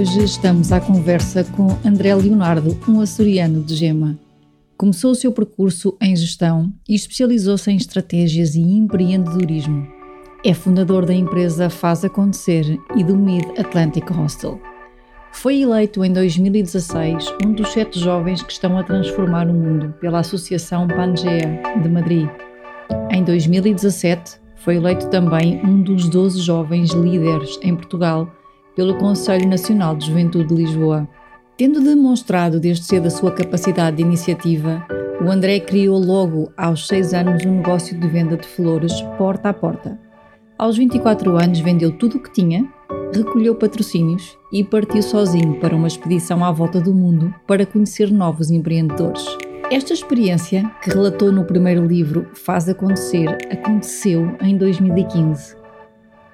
Hoje estamos à conversa com André Leonardo, um açoriano de Gema. Começou o seu percurso em gestão e especializou-se em estratégias e empreendedorismo. É fundador da empresa Faz Acontecer e do Mid Atlantic Hostel. Foi eleito em 2016 um dos sete jovens que estão a transformar o mundo pela Associação Pangea de Madrid. Em 2017, foi eleito também um dos 12 jovens líderes em Portugal pelo Conselho Nacional de Juventude de Lisboa. Tendo demonstrado desde cedo a sua capacidade de iniciativa, o André criou logo aos 6 anos um negócio de venda de flores porta a porta. Aos 24 anos vendeu tudo o que tinha, recolheu patrocínios e partiu sozinho para uma expedição à volta do mundo para conhecer novos empreendedores. Esta experiência, que relatou no primeiro livro Faz Acontecer, aconteceu em 2015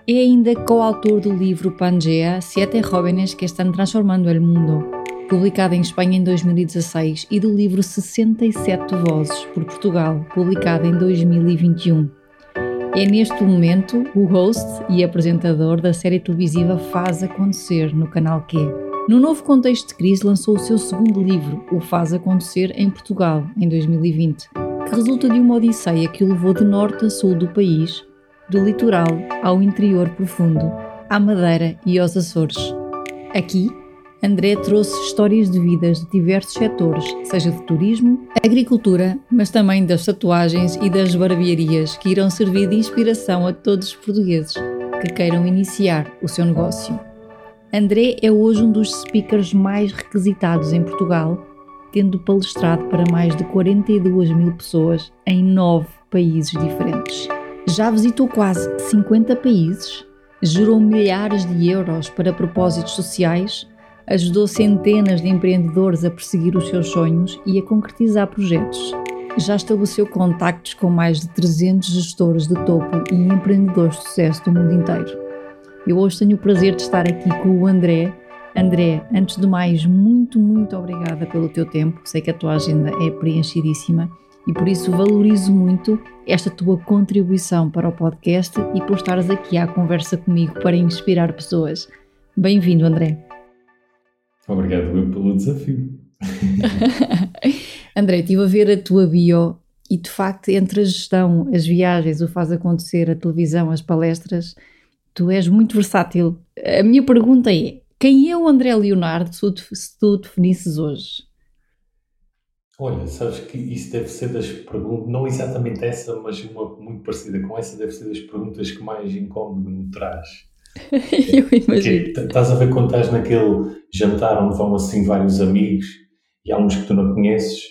é ainda coautor do livro Pangea, Siete Jóvenes que estão transformando o mundo, publicado em Espanha em 2016, e do livro 67 Vozes, por Portugal, publicado em 2021. É neste momento o host e apresentador da série televisiva Faz Acontecer no canal Q. No novo contexto de crise, lançou o seu segundo livro, O Faz Acontecer, em Portugal, em 2020, que resulta de uma odisseia que o levou de norte a sul do país do litoral ao interior profundo, à Madeira e aos Açores. Aqui, André trouxe histórias de vidas de diversos setores, seja de turismo, agricultura, mas também das tatuagens e das barbearias, que irão servir de inspiração a todos os portugueses que queiram iniciar o seu negócio. André é hoje um dos speakers mais requisitados em Portugal, tendo palestrado para mais de 42 mil pessoas em nove países diferentes. Já visitou quase 50 países, gerou milhares de euros para propósitos sociais, ajudou centenas de empreendedores a perseguir os seus sonhos e a concretizar projetos. Já estabeleceu contactos com mais de 300 gestores de topo e empreendedores de sucesso do mundo inteiro. Eu hoje tenho o prazer de estar aqui com o André. André, antes de mais, muito, muito obrigada pelo teu tempo. Sei que a tua agenda é preenchidíssima e por isso valorizo muito esta tua contribuição para o podcast e por estares aqui à conversa comigo para inspirar pessoas. Bem-vindo, André. Obrigado pelo desafio. André, estive a ver a tua bio e de facto, entre a gestão, as viagens, o faz acontecer, a televisão, as palestras, tu és muito versátil. A minha pergunta é: quem é o André Leonardo se tu definisses hoje? Olha, sabes que isso deve ser das perguntas, não exatamente essa, mas uma muito parecida com essa, deve ser das perguntas que mais incómodo me traz. Eu imagino. Estás a ver quando estás naquele jantar onde vão assim vários amigos e há uns que tu não conheces,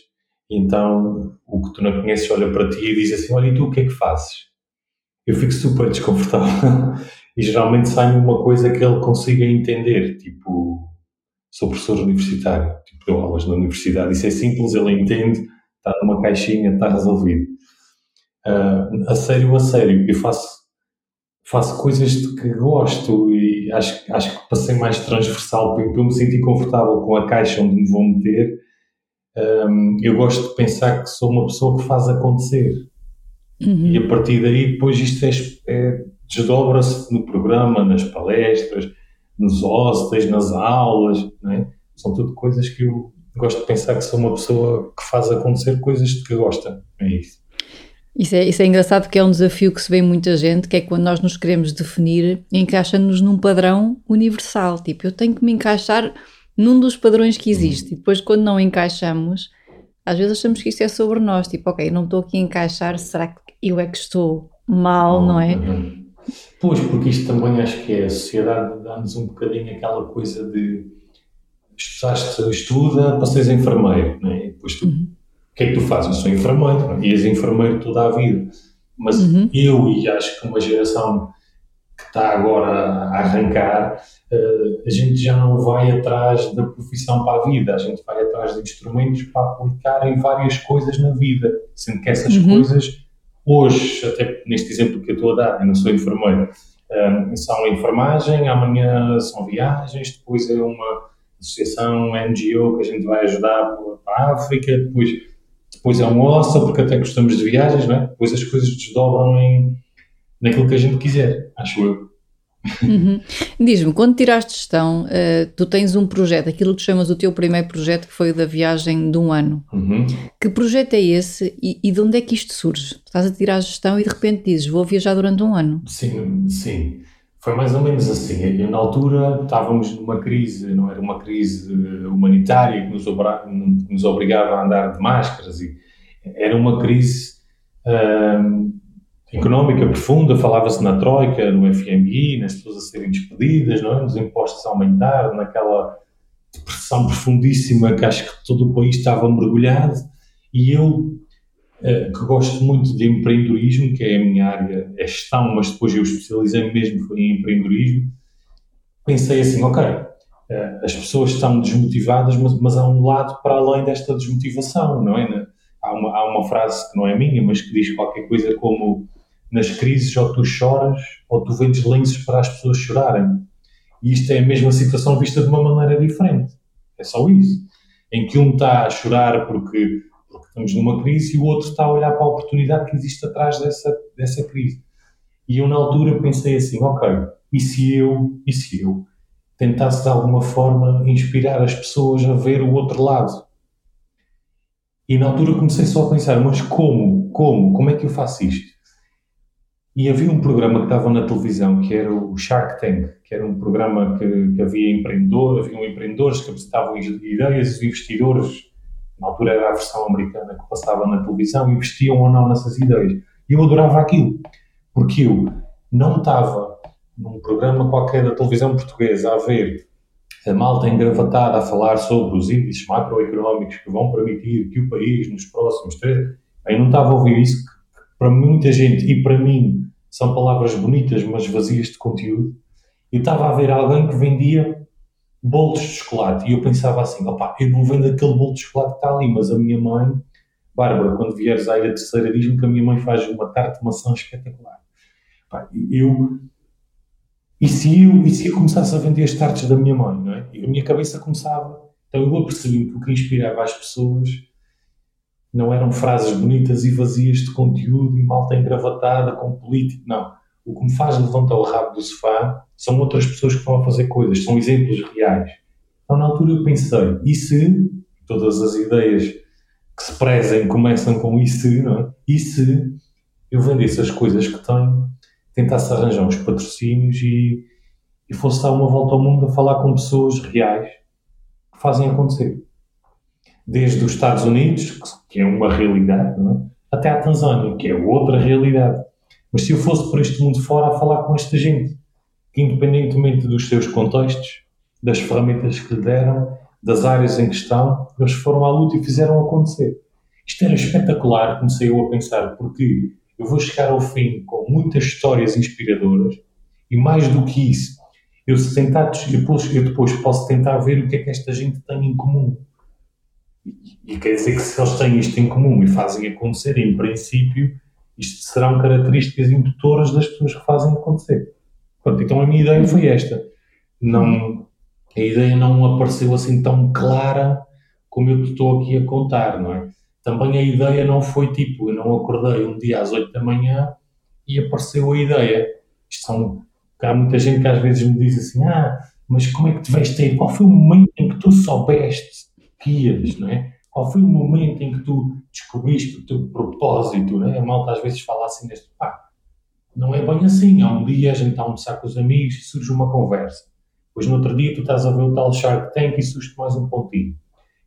e então o que tu não conheces olha para ti e diz assim: Olha, e tu o que é que fazes? Eu fico super desconfortável e geralmente sai uma coisa que ele consiga entender, tipo sou professor universitário, tipo, dou aulas na universidade, isso é simples, ele entende, está numa caixinha, está resolvido. Uh, a sério, a sério, eu faço, faço coisas de que gosto e acho, acho que para ser mais transversal, para eu me sentir confortável com a caixa onde me vou meter, um, eu gosto de pensar que sou uma pessoa que faz acontecer. Uhum. E a partir daí, depois isto é, é desdobra-se no programa, nas palestras, nos hostels, nas aulas, é? são tudo coisas que eu gosto de pensar que sou uma pessoa que faz acontecer coisas de que gosta, é isso. Isso é, isso é engraçado porque é um desafio que se vê em muita gente, que é quando nós nos queremos definir, encaixa-nos num padrão universal. Tipo, eu tenho que me encaixar num dos padrões que existe. E depois, quando não encaixamos, às vezes achamos que isto é sobre nós. Tipo, ok, não estou aqui a encaixar, será que eu é que estou mal, não é? Uhum. Pois, porque isto também acho que é a sociedade dá-nos um bocadinho aquela coisa de estudaste, estuda para seres enfermeiro, não é? depois tu, uhum. o que é que tu fazes? Eu sou enfermeiro, não é? e és enfermeiro toda a vida. Mas uhum. eu, e acho que uma geração que está agora a arrancar, uh, a gente já não vai atrás da profissão para a vida, a gente vai atrás de instrumentos para aplicar em várias coisas na vida, sendo que essas uhum. coisas, hoje, até neste exemplo que eu estou a dar, eu não sou enfermeiro, um, são enfermagem, amanhã são viagens, depois é uma associação NGO que a gente vai ajudar para a África, depois, depois é um OSSA, porque até gostamos de viagens, não é? depois as coisas desdobram em, naquilo que a gente quiser, acho eu. Uhum. Diz-me, quando tiraste gestão, uh, tu tens um projeto, aquilo que chamas o teu primeiro projeto, que foi o da viagem de um ano. Uhum. Que projeto é esse e, e, de onde é que isto surge? Estás a tirar a gestão e de repente dizes, vou viajar durante um ano. Sim, sim. Foi mais ou menos assim. Eu, na altura estávamos numa crise, não era uma crise humanitária que nos, que nos obrigava a andar de máscaras, e era uma crise hum, económica profunda. Falava-se na Troika, no FMI, nas pessoas a serem despedidas, não é? nos impostos a aumentar, naquela depressão profundíssima que acho que todo o país estava mergulhado. E eu eh, que gosto muito de empreendedorismo, que é a minha área, é gestão, mas depois eu especializei mesmo em empreendedorismo. Pensei assim, ok, eh, as pessoas estão desmotivadas, mas, mas há um lado para além desta desmotivação, não é? Há uma, há uma frase que não é minha, mas que diz qualquer coisa como nas crises ou tu choras ou tu vendes lenços para as pessoas chorarem. E isto é a mesma situação vista de uma maneira diferente. É só isso. Em que um está a chorar porque porque estamos numa crise e o outro está a olhar para a oportunidade que existe atrás dessa, dessa crise. E eu, na altura, pensei assim: ok, e se eu, e se eu tentasse de alguma forma inspirar as pessoas a ver o outro lado? E na altura comecei só a pensar: mas como? Como? Como é que eu faço isto? E havia um programa que estava na televisão que era o Shark Tank, que era um programa que, que havia empreendedores, haviam empreendedores que apresentavam ideias, investidores na altura era a versão americana que passava na televisão, investiam ou não nessas ideias. E eu adorava aquilo, porque eu não estava num programa qualquer da televisão portuguesa a ver a malta engravatada a falar sobre os índices macroeconómicos que vão permitir que o país nos próximos três. Eu não estava a ouvir isso, que para muita gente e para mim são palavras bonitas, mas vazias de conteúdo. E estava a ver alguém que vendia bolos de chocolate. E eu pensava assim, opá, eu não vendo aquele bolo de chocolate que está ali, mas a minha mãe, Bárbara, quando vieres à Ilha Terceira, diz-me que a minha mãe faz uma tarte de maçã espetacular. Eu... E se, eu, e se eu começasse a vender as tartes da minha mãe, não é? E a minha cabeça começava... Então eu apercebi que o que inspirava as pessoas não eram frases bonitas e vazias de conteúdo e malta engravatada com político, não o que me faz levantar o rabo do sofá são outras pessoas que estão a fazer coisas, são exemplos reais. Então, na altura, eu pensei: e se todas as ideias que se prezem começam com e se, não é? E se eu vendesse as coisas que tenho, tentasse arranjar uns patrocínios e, e fosse dar uma volta ao mundo a falar com pessoas reais que fazem acontecer. Desde os Estados Unidos, que é uma realidade, é? até à Tanzânia, que é outra realidade. Mas se eu fosse por este mundo fora a falar com esta gente, que independentemente dos seus contextos, das ferramentas que lhe deram, das áreas em questão, eles foram à luta e fizeram acontecer. Isto era espetacular, comecei eu a pensar, porque eu vou chegar ao fim com muitas histórias inspiradoras e mais do que isso, eu, tentar, depois, eu depois posso tentar ver o que é que esta gente tem em comum. E, e quer dizer que se eles têm isto em comum e fazem acontecer, em princípio, isto serão características indutoras das pessoas que fazem acontecer. Pronto, então a minha ideia foi esta. Não, a ideia não apareceu assim tão clara como eu te estou aqui a contar, não é? Também a ideia não foi tipo, eu não acordei um dia às 8 da manhã e apareceu a ideia. Isto são, há muita gente que às vezes me diz assim, ah, mas como é que te vais ter? Qual foi o momento em que tu soubeste que ias, não é? Qual foi o momento em que tu descobriste o teu propósito? Né? A malta às vezes fala assim neste pá, não é bem assim. Há um dia a gente está a almoçar com os amigos e surge uma conversa. Depois no outro dia tu estás a ver o tal Shark Tank e surge mais um pontinho.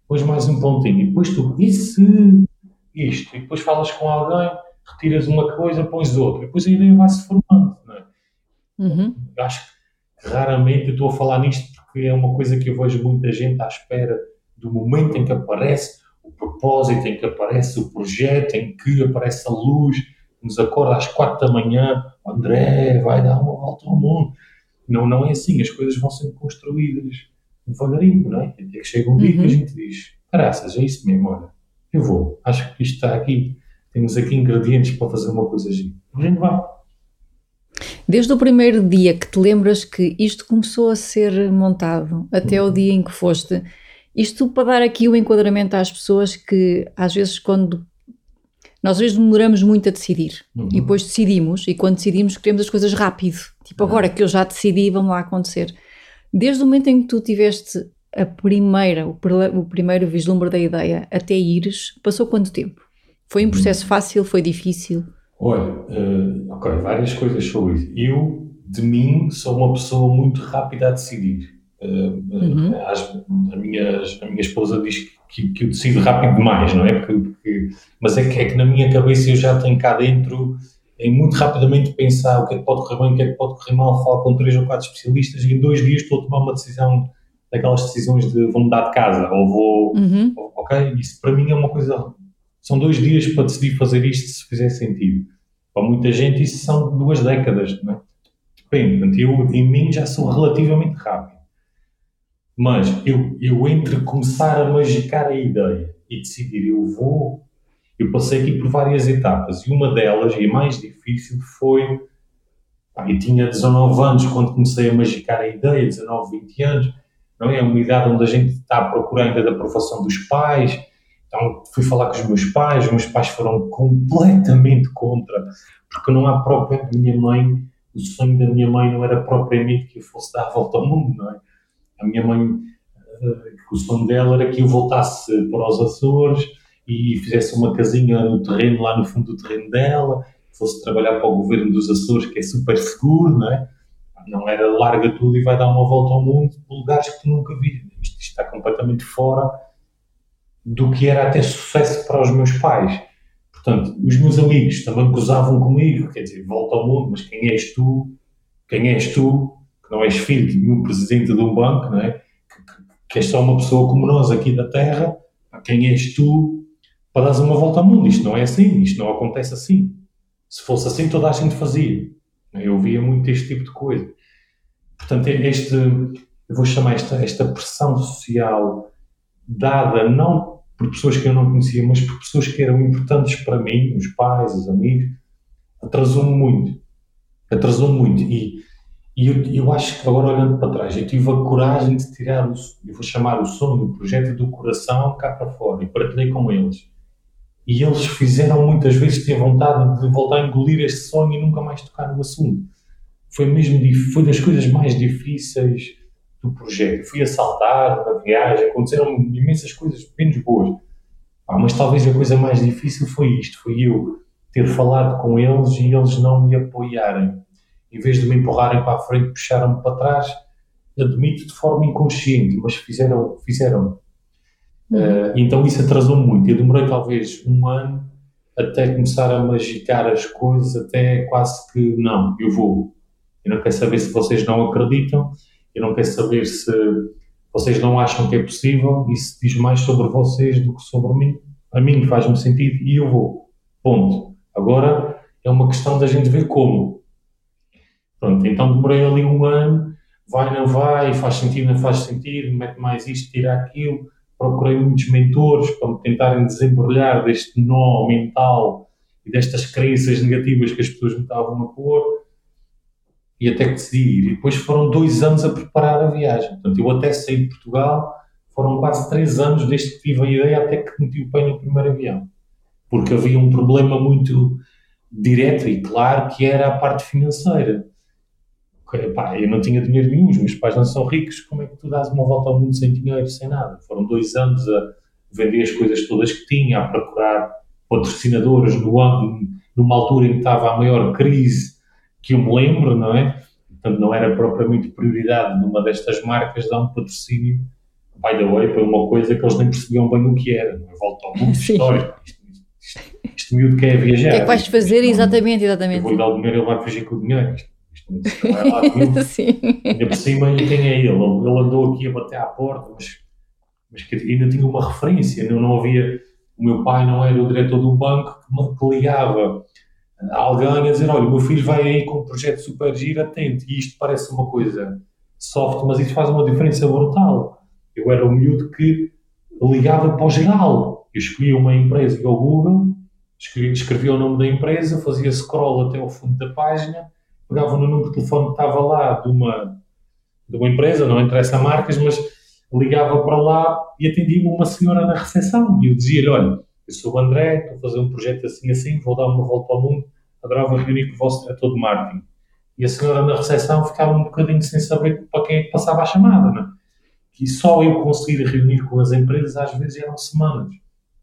Depois mais um pontinho. E depois tu, e se isto? E depois falas com alguém, retiras uma coisa, pões outra. E depois a ideia vai-se formando. Não é? Uhum. Acho que raramente eu estou a falar nisto porque é uma coisa que eu vejo muita gente à espera do momento em que aparece o propósito, em que aparece o projeto, em que aparece a luz, nos acorda às quatro da manhã, André, vai dar uma volta ao mundo. Não, não é assim, as coisas vão sendo construídas devagarinho, não é? Até que chega um dia que a uhum. gente diz, graças, é isso mesmo, olha, eu vou, acho que isto está aqui, temos aqui ingredientes para fazer uma coisa assim. A gente vai. Desde o primeiro dia que te lembras que isto começou a ser montado, até o dia em que foste, isto para dar aqui o enquadramento às pessoas que às vezes quando nós às vezes demoramos muito a decidir uhum. e depois decidimos e quando decidimos queremos as coisas rápido, tipo uhum. agora que eu já decidi vão lá acontecer. Desde o momento em que tu tiveste a primeira, o, o primeiro vislumbre da ideia até ires, passou quanto tempo? Foi um processo uhum. fácil, foi difícil? Olha, uh, ok, várias coisas sobre isso. Eu, de mim, sou uma pessoa muito rápida a decidir. Uh, uhum. as, a, minha, a minha esposa diz que, que eu decido rápido demais, não é? Porque, porque, mas é que, é que na minha cabeça eu já tenho cá dentro em muito rapidamente pensar o que é que pode correr bem, o que é que pode correr mal, falo com três ou quatro especialistas e em dois dias estou a tomar uma decisão daquelas decisões de vou mudar de casa ou vou, uhum. ok? Isso para mim é uma coisa são dois dias para decidir fazer isto se fizer sentido. Para muita gente isso são duas décadas, não é? Depende. Eu, em mim, já sou relativamente rápido. Mas eu, eu entre começar a magicar a ideia e decidir eu vou, eu passei aqui por várias etapas e uma delas, e a mais difícil, foi. Pá, eu tinha 19 anos quando comecei a magicar a ideia, 19, 20 anos, não é? É uma idade onde a gente está à procura ainda da aprovação dos pais, então fui falar com os meus pais, os meus pais foram completamente contra, porque não há propriamente a minha mãe, o sonho da minha mãe não era propriamente que eu fosse dar a volta ao mundo, não é? A minha mãe, eh, o sonho dela era que eu voltasse para os Açores e fizesse uma casinha no terreno, lá no fundo do terreno dela, fosse trabalhar para o governo dos Açores, que é super seguro, não é? Não era larga tudo e vai dar uma volta ao mundo por lugares que tu nunca vi. Isto, está completamente fora do que era até sucesso para os meus pais. Portanto, os meus amigos também gozavam comigo, quer dizer, volta ao mundo, mas quem és tu? Quem és tu? Que não és filho de nenhum presidente de um banco, não é? Que, que, que és só uma pessoa como nós aqui da Terra. Quem és tu para dares uma volta ao mundo? Isto não é assim, isto não acontece assim. Se fosse assim, toda a gente fazia. Eu via muito este tipo de coisa. Portanto, este, eu vou chamar esta, esta pressão social dada não por pessoas que eu não conhecia, mas por pessoas que eram importantes para mim, os pais, os amigos, atrasou-me muito. Atrasou-me muito. E, e eu, eu, acho que agora olhando para trás, eu tive a coragem de tirar, o, eu vou chamar o sonho, o projeto do coração cá para fora e partilhei com eles. E eles fizeram muitas vezes ter vontade de voltar a engolir este sonho e nunca mais tocar no assunto. Foi mesmo, foi das coisas mais difíceis do projeto. Fui assaltado na viagem, aconteceram imensas coisas menos boas. Ah, mas talvez a coisa mais difícil foi isto, foi eu ter falado com eles e eles não me apoiarem. Em vez de me empurrarem para a frente, puxaram-me para trás, admito de forma inconsciente, mas fizeram. fizeram. Uhum. Uh, então isso atrasou muito. Eu demorei talvez um ano até começar a magicar as coisas, até quase que não, eu vou. Eu não quero saber se vocês não acreditam, eu não quero saber se vocês não acham que é possível. Isso diz mais sobre vocês do que sobre mim. A mim faz-me sentido e eu vou. Ponto. Agora é uma questão da gente ver como. Pronto, então demorei ali um ano, vai, não vai, faz sentido, não faz sentido, mete mais isto, tira aquilo. Procurei muitos mentores para me tentarem desembrulhar deste nó mental e destas crenças negativas que as pessoas me estavam a pôr e até que decidi ir. E depois foram dois anos a preparar a viagem. Portanto, eu até saí de Portugal, foram quase três anos desde que tive a ideia até que meti o pé no primeiro avião. Porque havia um problema muito direto e claro que era a parte financeira. Epá, eu não tinha dinheiro nenhum, os meus pais não são ricos, como é que tu dás uma volta ao mundo sem dinheiro, sem nada? Foram dois anos a vender as coisas todas que tinha, a procurar patrocinadores no ano, numa altura em que estava a maior crise que eu me lembro, não é? Portanto, não era propriamente prioridade numa destas marcas dar um patrocínio, by the way, para uma coisa que eles nem percebiam bem o que era, não é? Volta ao mundo histórico. Isto, miúdo quer viajar. O que é que vais fazer? Isto, exatamente, exatamente. Eu vou-lhe dar o dinheiro, ele vai fugir com o dinheiro. Sim. Ainda por cima, e quem é ele? Ele andou aqui a bater à porta, mas, mas que ainda tinha uma referência, não, não havia... O meu pai não era o diretor do banco que, ligava alguém a dizer, olha, o meu filho vai aí com um projeto super giro, atento, e isto parece uma coisa soft, mas isso faz uma diferença brutal. Eu era um miúdo que ligava para o geral. Eu escolhia uma empresa ao Google, escrevia o nome da empresa, fazia scroll até ao fundo da página, pegava no número de telefone que estava lá de uma, de uma empresa, não interessa marcas, mas ligava para lá e atendia uma senhora na recepção. E eu dizia-lhe: Olha, eu sou o André, estou a fazer um projeto assim assim, vou dar uma volta ao mundo, adorava reunir com o vosso diretor de marketing. E a senhora na recepção ficava um bocadinho sem saber para quem é que passava a chamada, não é? E só eu conseguir reunir com as empresas às vezes eram semanas.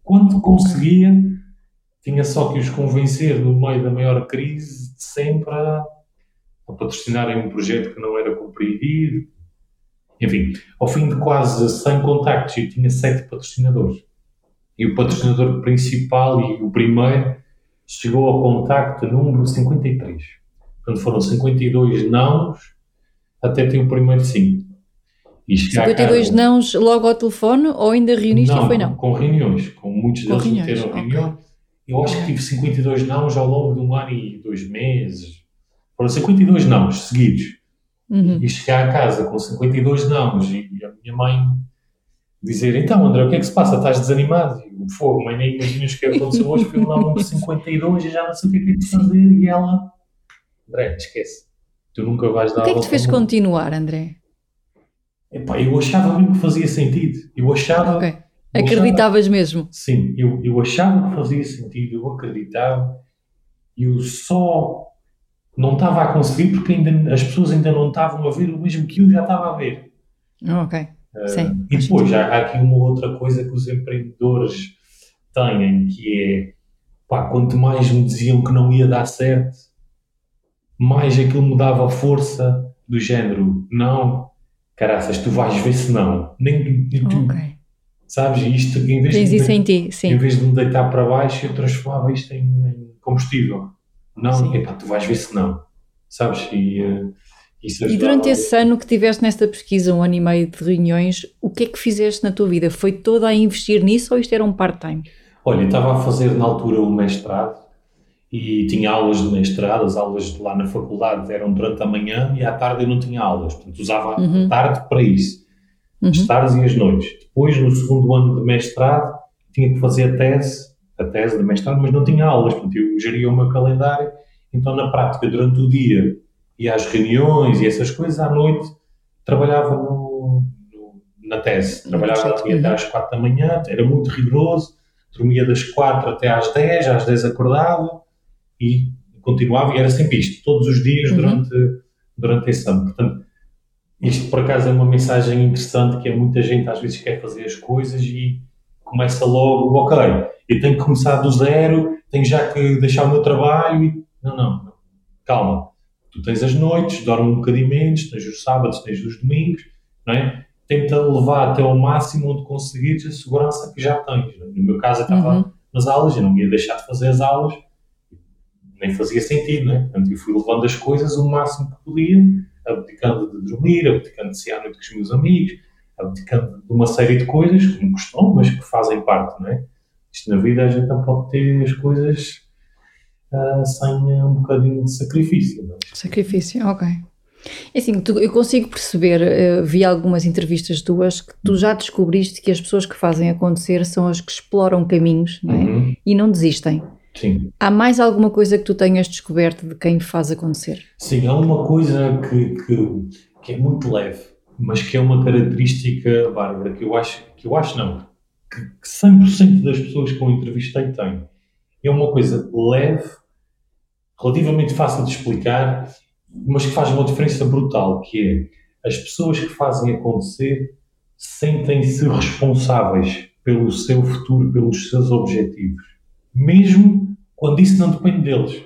Quando conseguia, tinha só que os convencer no meio da maior crise de sempre a, a patrocinarem um projeto que não era compreendido. Enfim, ao fim de quase 100 contactos, eu tinha sete patrocinadores. E o patrocinador principal e o primeiro chegou ao contacto número 53. Portanto, foram 52 nãos até ter o primeiro sim. E 52 casa, nãos logo ao telefone ou ainda reuniste não, e foi não? Com reuniões, com muitos com deles reuniões, meteram okay. reunião. Eu acho que tive 52 nãos ao longo de um ano e dois meses. Foram 52 nãos seguidos. Uhum. E chegar a casa com 52 nãos e a minha mãe dizer: Então, André, o que é que se passa? Estás desanimado? E o fogo, mãe, nem imaginas o que aconteceu hoje. Fui lá um 52 e já não sei o que é que é de fazer. E ela, André, esquece. Tu nunca vais dar O que é que te fez continuar, André? Epá, eu achava mesmo que fazia sentido. Eu achava. Okay. Acreditavas achava, mesmo? Sim, eu, eu achava que fazia sentido, eu acreditava. Eu só não estava a conseguir porque ainda, as pessoas ainda não estavam a ver o mesmo que eu já estava a ver. Ok. Uh, Sim. E depois já há aqui uma outra coisa que os empreendedores têm, que é pá, quanto mais me diziam que não ia dar certo, mais aquilo me dava força do género, não, caraças, tu vais ver se não. Nem, nem tu, okay. Sabes? Isto, em vez, de, isso em ti, sim. em vez de me deitar para baixo, eu transformava isto em, em combustível. Não, epá, tu vais ver se não. Sabes? E, uh, e durante esse ano que tiveste nesta pesquisa, um ano e meio de reuniões, o que é que fizeste na tua vida? Foi toda a investir nisso ou isto era um part-time? Olha, estava a fazer na altura o mestrado e tinha aulas de mestrado, as aulas lá na faculdade eram durante a manhã e à tarde eu não tinha aulas, portanto usava uhum. a tarde para isso, uhum. as tardes e as noites. Depois, no segundo ano de mestrado, tinha que fazer a tese, a tese de mestrado, mas não tinha aulas, portanto eu geria o meu calendário, então na prática, durante o dia, ia às reuniões e essas coisas, à noite trabalhava no, no, na tese, trabalhava até uhum. às quatro da manhã, era muito rigoroso, dormia das quatro até às dez, às dez acordava, e continuava e era sempre isto, todos os dias uhum. durante, durante esse ano. Portanto, isto por acaso é uma mensagem interessante que é muita gente às vezes quer fazer as coisas e começa logo, ok, eu tenho que começar do zero, tenho já que deixar o meu trabalho e... Não, não, não. calma. Tu tens as noites, dorme um bocadinho menos, tens os sábados, tens os domingos, não é? Tenta levar até ao máximo onde conseguires a segurança que já tens. No meu caso, eu estava uhum. nas aulas, eu não ia deixar de fazer as aulas, nem fazia sentido, né? Portanto, eu fui levando as coisas o máximo que podia, abdicando de dormir, abdicando de sair à noite com os meus amigos, abdicando de uma série de coisas, que me custam, mas que fazem parte, não é? Isto na vida a gente não pode ter as coisas uh, sem um bocadinho de sacrifício, não é? Sacrifício, ok. É assim, tu, eu consigo perceber, uh, vi algumas entrevistas tuas, que tu já descobriste que as pessoas que fazem acontecer são as que exploram caminhos não é? Uhum. e não desistem. Sim. Há mais alguma coisa que tu tenhas descoberto de quem faz acontecer? Sim, há uma coisa que, que, que é muito leve, mas que é uma característica, Bárbara, que eu acho, que eu acho não, que, que 100% das pessoas que eu entrevistei têm. É uma coisa leve, relativamente fácil de explicar, mas que faz uma diferença brutal, que é as pessoas que fazem acontecer sentem-se responsáveis pelo seu futuro, pelos seus objetivos mesmo quando isso não depende deles.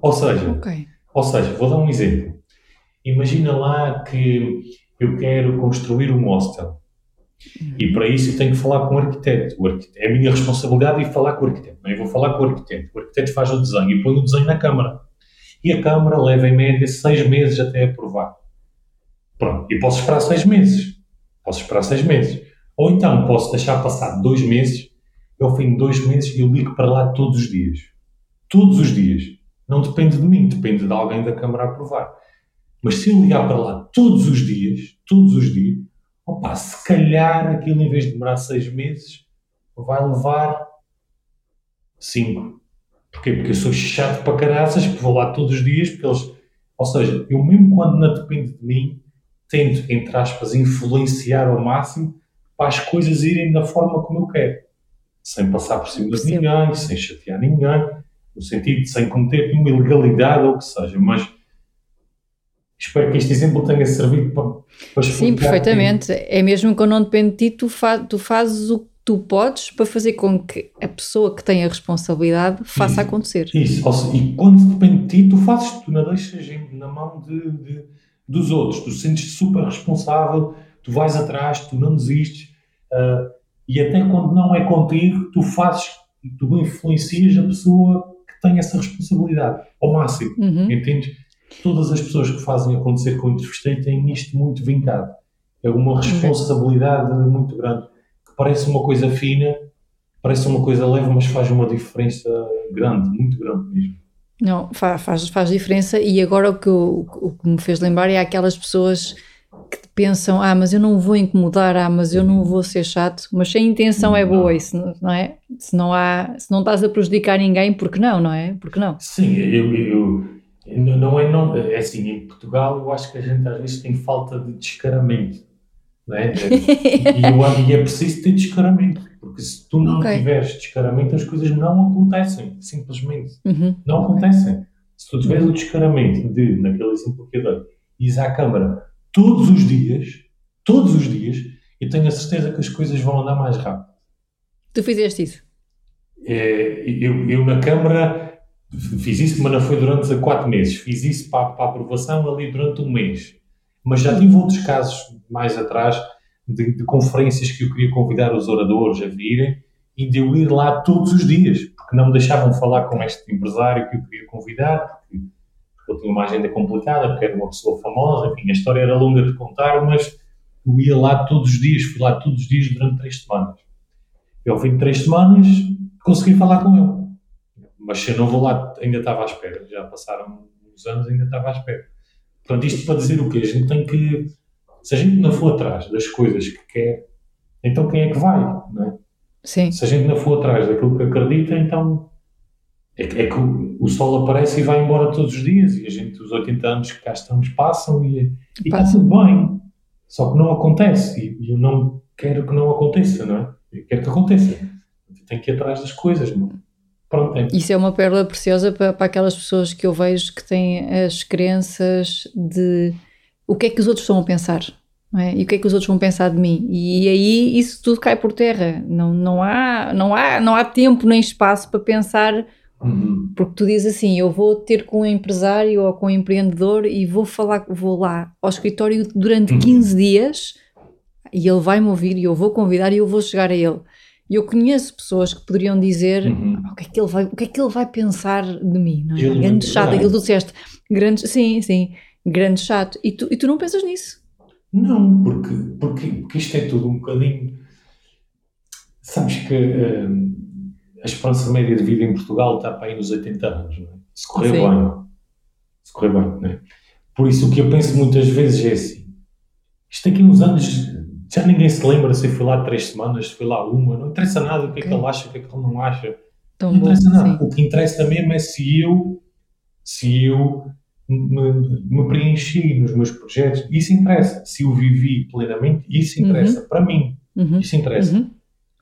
Ou seja, okay. ou seja, vou dar um exemplo. Imagina lá que eu quero construir um hostel. E para isso eu tenho que falar com o arquiteto. o arquiteto. É a minha responsabilidade ir falar com o arquiteto. Eu vou falar com o arquiteto. O arquiteto faz o desenho e põe o desenho na Câmara. E a Câmara leva em média seis meses até aprovar. Pronto. E posso esperar seis meses. Posso esperar seis meses. Ou então posso deixar passar dois meses ao fim de dois meses eu ligo para lá todos os dias. todos os dias, não depende de mim, depende de alguém da Câmara aprovar. Mas se eu ligar para lá todos os dias, todos os dias, opa, se calhar aquilo em vez de demorar seis meses, vai levar cinco. Porquê? Porque eu sou chato para caraças, porque vou lá todos os dias, porque eles. Ou seja, eu mesmo quando não depende de mim, tento, entre aspas, influenciar ao máximo para as coisas irem da forma como eu quero. Sem passar por cima de ninguém, sem chatear ninguém, no sentido de sem cometer nenhuma ilegalidade ou o que seja. Mas espero que este exemplo tenha servido para, para Sim, perfeitamente. Que... É mesmo quando não depende de ti, tu, fa tu fazes o que tu podes para fazer com que a pessoa que tem a responsabilidade faça isso, acontecer. Isso, e quando depende de ti, tu fazes, tu não deixas na mão de, de, dos outros, tu sentes-te super responsável, tu vais atrás, tu não desistes, uh, e até quando não é contigo, tu fazes, tu influencias a pessoa que tem essa responsabilidade ao máximo, uhum. entendes? Todas as pessoas que fazem acontecer com o entrevistei têm isto muito vincado. É uma responsabilidade uhum. muito grande, que parece uma coisa fina, parece uma coisa leve, mas faz uma diferença grande, muito grande mesmo. Não, faz, faz diferença e agora o que, o, o que me fez lembrar é aquelas pessoas que pensam, ah, mas eu não vou incomodar, ah, mas eu não vou ser chato, mas se a intenção é boa e se, não é? Se não há, se não estás a prejudicar ninguém, porque não, não é? Porque não? Sim, eu, eu, não é, não, é assim, em Portugal eu acho que a gente às vezes tem falta de descaramento, é? e, eu, e é preciso ter descaramento, porque se tu não okay. tiveres descaramento as coisas não acontecem, simplesmente, uhum. não acontecem. Se tu tiveres o descaramento de, naquele exemplo que eu dei, ires à Câmara todos os dias, todos os dias, e tenho a certeza que as coisas vão andar mais rápido. Tu fizeste isso? É, eu, eu na Câmara fiz isso, mas não foi durante quatro meses. Fiz isso para, para aprovação ali durante um mês. Mas já tive outros casos mais atrás de, de, conferências que eu queria convidar os oradores a virem e de eu ir lá todos os dias, porque não me deixavam falar com este empresário que eu queria convidar, porque porque ele tinha uma agenda complicada, porque era uma pessoa famosa, enfim, a história era longa de contar, mas eu ia lá todos os dias, fui lá todos os dias durante três semanas. E ao fim de três semanas consegui falar com ele. Mas se eu não vou lá, ainda estava à espera. Já passaram uns anos, ainda estava à espera. Portanto, isto para dizer o quê? A gente tem que. Se a gente não for atrás das coisas que quer, então quem é que vai? Não é? Sim. Se a gente não for atrás daquilo que acredita, então é, é que o, sol aparece e vai embora todos os dias e a gente, os 80 anos que cá estamos, passam e, e está tudo bem. Só que não acontece e, e, eu não quero que não aconteça, não é? Eu quero que aconteça. Tem que ir atrás das coisas, não é? Pronto, é. Isso é uma pérola preciosa para, para aquelas pessoas que eu vejo que têm as crenças de o que é que os outros estão a pensar. É? E o que é que os outros vão pensar de mim? E aí isso tudo cai por terra. Não, não, há, não, há, não há tempo nem espaço para pensar Uhum. Porque tu dizes assim: eu vou ter com um empresário ou com um empreendedor e vou falar, vou lá ao escritório durante uhum. 15 dias e ele vai me ouvir e eu vou convidar e eu vou chegar a ele. E eu conheço pessoas que poderiam dizer uhum. o, que é que ele vai, o que é que ele vai pensar de mim, não é? Ele grande chato, aquilo que tu disseste, grande, sim, sim, grande chato. E tu, e tu não pensas nisso? Não, porque, porque, porque isto é tudo um bocadinho. Sabes que. Hum, a esperança média de vida em Portugal está para aí nos 80 anos, não é? se correr Sim. bem. Se correr bem, não é? Por isso o que eu penso muitas vezes é assim, isto aqui uns anos já ninguém se lembra se foi lá três semanas, se foi lá uma, não interessa nada o que é que ele acha, o que é que ele não acha. Tão não interessa bom, nada. Sim. O que interessa mesmo é se eu, se eu me, me, preenchi nos meus projetos, isso interessa. Se eu vivi plenamente, isso interessa. Uhum. Para mim, uhum. isso interessa. Uhum.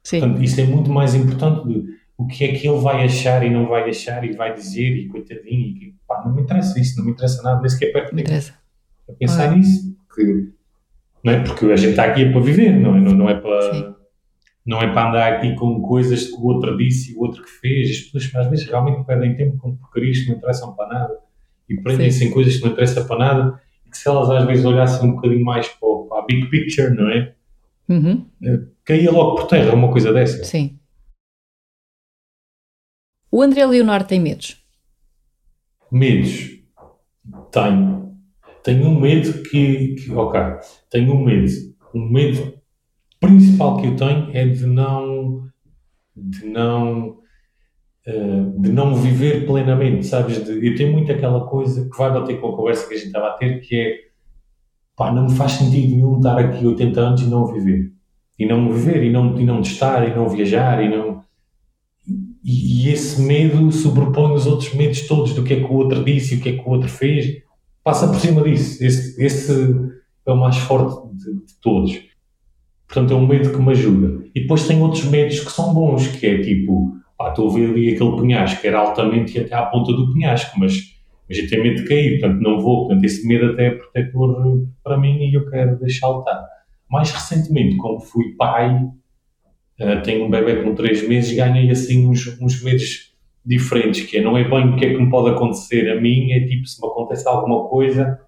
Portanto, isso é muito mais importante do o que é que ele vai achar e não vai achar e vai dizer e coitadinho e pá, não me interessa isso, não me interessa nada, nem sequer perto de interessa. A pensar nisso, porque, não é? porque a gente está aqui é para viver, não é, não, não é para não é para andar aqui com coisas que o outro disse e o outro que fez, as pessoas às vezes realmente perdem tempo com porcarias que não interessam para nada e prendem-se em coisas que não interessam para nada e que se elas às vezes olhassem um bocadinho mais para, para a big picture, não é? Uhum. Eh, caía logo por terra uma coisa dessa. Sim. O André Leonardo tem medos? Medos? Tenho. Tenho um medo que, que. Ok. Tenho um medo. Um medo principal que eu tenho é de não. de não uh, de não viver plenamente, sabes? De, eu tenho muito aquela coisa que vai bater com a conversa que a gente estava a ter, que é pá, não me faz sentido nenhum estar aqui 80 anos e não viver. E não viver, e não, e não estar, e não viajar, e não. E esse medo sobrepõe os outros medos todos do que é que o outro disse e o que é que o outro fez. Passa por cima disso. Esse, esse é o mais forte de, de todos. Portanto, é um medo que me ajuda. E depois tem outros medos que são bons, que é tipo, pá, estou a ver ali aquele penhasco, era altamente e até à ponta do penhasco, mas, mas eu tenho medo de cair, portanto não vou. Portanto, esse medo até é protetor para mim e eu quero deixá-lo estar. Mais recentemente, como fui pai, uh, tenho um bebê com 3 meses, ganhei assim uns, uns medos diferentes, que é, não é bem o que é que me pode acontecer a mim, é tipo, se me acontece alguma coisa,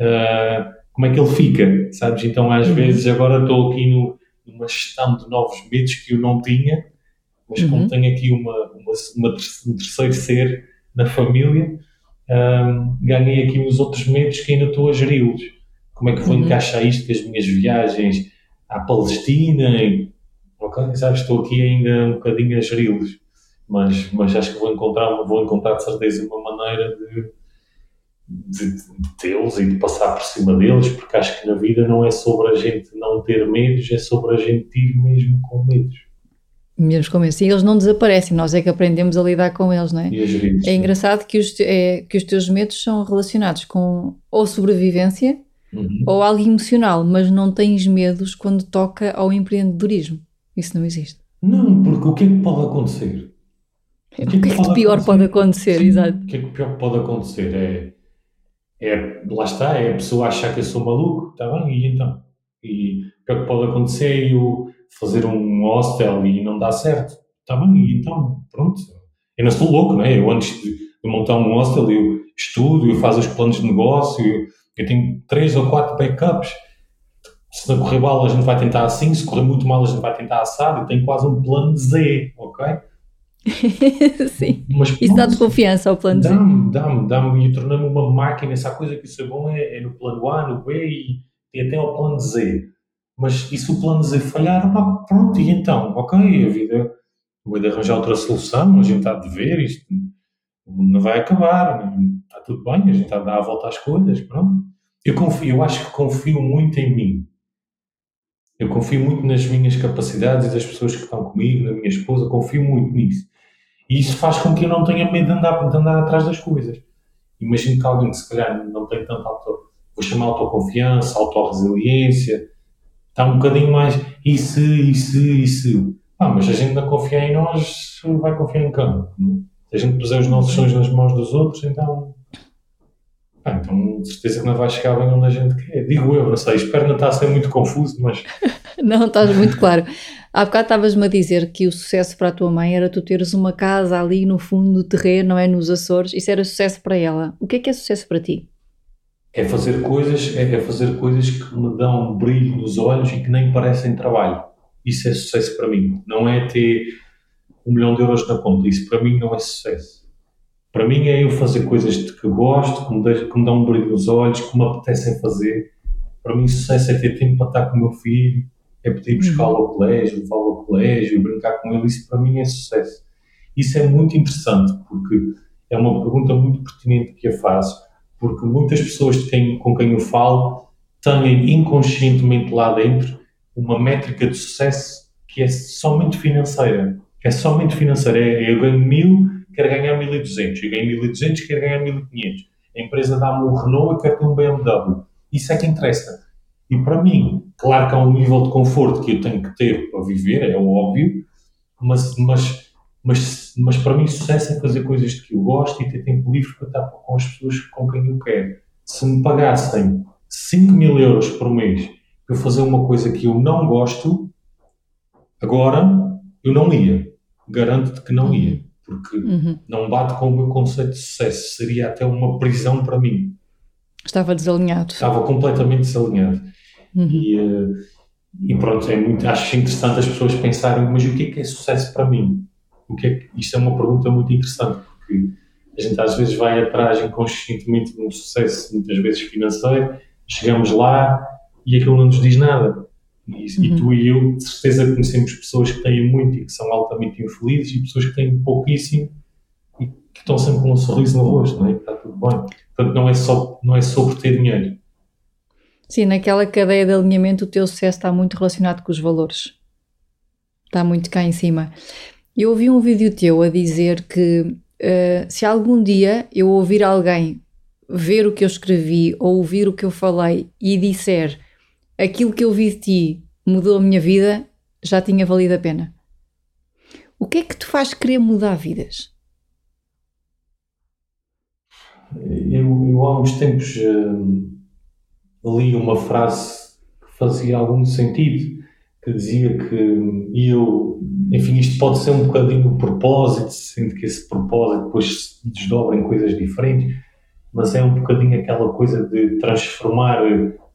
uh, como é que ele fica, sabes? Então, às uhum. vezes, agora estou aqui no, numa gestão de novos medos que eu não tinha, mas uhum. como tenho aqui uma, uma, uma, um terceiro ser na família, um, ganhei aqui os outros medos que ainda estou a geri-los. Como é que vou uhum. encaixar isto com as minhas viagens à Palestina? E, ok, sabes, estou aqui ainda um bocadinho a geri-los, mas, mas acho que vou encontrar, vou encontrar de certeza uma maneira de de, de tê-los e de passar por cima deles, porque acho que na vida não é sobre a gente não ter medos, é sobre a gente ir mesmo com medos. Mesmo com medos. E eles não desaparecem, nós é que aprendemos a lidar com eles, não é? é engraçado que os, é, que os teus medos são relacionados com ou sobrevivência uhum. ou algo emocional, mas não tens medos quando toca ao empreendedorismo. Isso não existe. Não, porque o que é que pode acontecer? O que é que, o que, é que pode pior acontecer? pode acontecer? Sim, Exato. O que é que pior pode acontecer? É é, lá está, é a pessoa achar que eu sou maluco, está bem, e então? E o que é que pode acontecer eu fazer um hostel e não dá certo? Está bem, e então, pronto. Eu não sou louco, não é? Eu antes de, de montar um hostel, eu estudo, eu faço os planos de negócio, eu, eu tenho três ou quatro backups. Se não correr mal, a gente vai tentar assim, se correr muito mal, a gente vai tentar assado. Eu tenho quase um plano Z, ok? Sim. Mas, isso dá-te confiança ao plano dá-me, Dá-me, dá-me, e torna-me uma máquina. Se há coisa que isso é bom é, é, no plano A, no B e, e até ao plano Z. Mas e se o plano Z falhar, pá, pronto, e então? Ok, a vida vai de arranjar outra solução, a gente está de ver, isto não vai acabar, está tudo bem, a gente está a dar a volta às coisas, pronto. Eu confio, eu acho que confio muito em mim. Eu confio muito nas minhas capacidades e das pessoas que estão comigo, na minha esposa, confio muito nisso. E isso faz com que eu não tenha medo de andar, de andar atrás das coisas. Imagino que alguém que se calhar não tem tanta auto, vou chamar autoconfiança, autorresiliência, está um bocadinho mais isso, isso, isso. Ah, mas a gente não confia em nós, vai confiar em quem? Se a gente puser os nossos sonhos nas mãos dos outros, então. Ah, então, de certeza que não vai chegar bem onde a gente quer. Digo eu, não sei, espero não estar a ser muito confuso, mas. não, estás muito claro. Há bocado estavas-me a dizer que o sucesso para a tua mãe era tu teres uma casa ali no fundo do terreno, não é? Nos Açores. Isso era sucesso para ela. O que é que é sucesso para ti? É fazer coisas, é, é fazer coisas que me dão um brilho nos olhos e que nem parecem trabalho. Isso é sucesso para mim. Não é ter um milhão de euros na conta. Isso para mim não é sucesso. Para mim é eu fazer coisas de que gosto, que me, deixam, que me dão um brilho nos olhos, que me apetecem fazer. Para mim, sucesso é ter tempo para estar com o meu filho, é poder ir buscá-lo ao colégio, levá-lo ao colégio, brincar com ele, isso para mim é sucesso. Isso é muito interessante, porque é uma pergunta muito pertinente que eu faço, porque muitas pessoas quem, com quem eu falo têm inconscientemente lá dentro uma métrica de sucesso que é somente financeira. É somente financeira. É, eu ganho mil, quero ganhar 1200. Eu ganho 1200, quero ganhar 1500. A empresa dá-me um Renault, eu quero ter um BMW. Isso é que interessa. E para mim, claro que há um nível de conforto que eu tenho que ter para viver, é óbvio, mas, mas, mas, mas para mim sucesso é fazer coisas que eu gosto e ter tempo livre para estar com as pessoas com quem eu quero. Se me pagassem 5 mil euros por mês para fazer uma coisa que eu não gosto, agora eu não ia. Garanto-te que não ia. Porque uhum. não bate com o meu conceito de sucesso. Seria até uma prisão para mim. Estava desalinhado. Estava completamente desalinhado. Uhum. E, uh, e, pronto, é muito, acho interessante as pessoas pensarem, mas o que é que é sucesso para mim? O que é que, isto é uma pergunta muito interessante, porque a gente às vezes vai atrás inconscientemente de um sucesso, muitas vezes financeiro, chegamos lá e aquilo não nos diz nada. E, uhum. e, tu e eu, de certeza, conhecemos pessoas que têm muito e que são altamente infelizes e pessoas que têm pouquíssimo e que estão sempre com um sorriso no rosto, não é? Está tudo bem. Portanto, não é, só, não é sobre ter dinheiro. Sim, naquela cadeia de alinhamento o teu sucesso está muito relacionado com os valores. Está muito cá em cima. Eu ouvi um vídeo teu a dizer que uh, se algum dia eu ouvir alguém ver o que eu escrevi ou ouvir o que eu falei e disser aquilo que eu vi de ti mudou a minha vida, já tinha valido a pena. O que é que te faz querer mudar vidas? Eu, eu há uns tempos uh, li uma frase que fazia algum sentido, que dizia que eu, enfim, isto pode ser um bocadinho o propósito, sinto que esse propósito depois se desdobra em coisas diferentes, mas é um bocadinho aquela coisa de transformar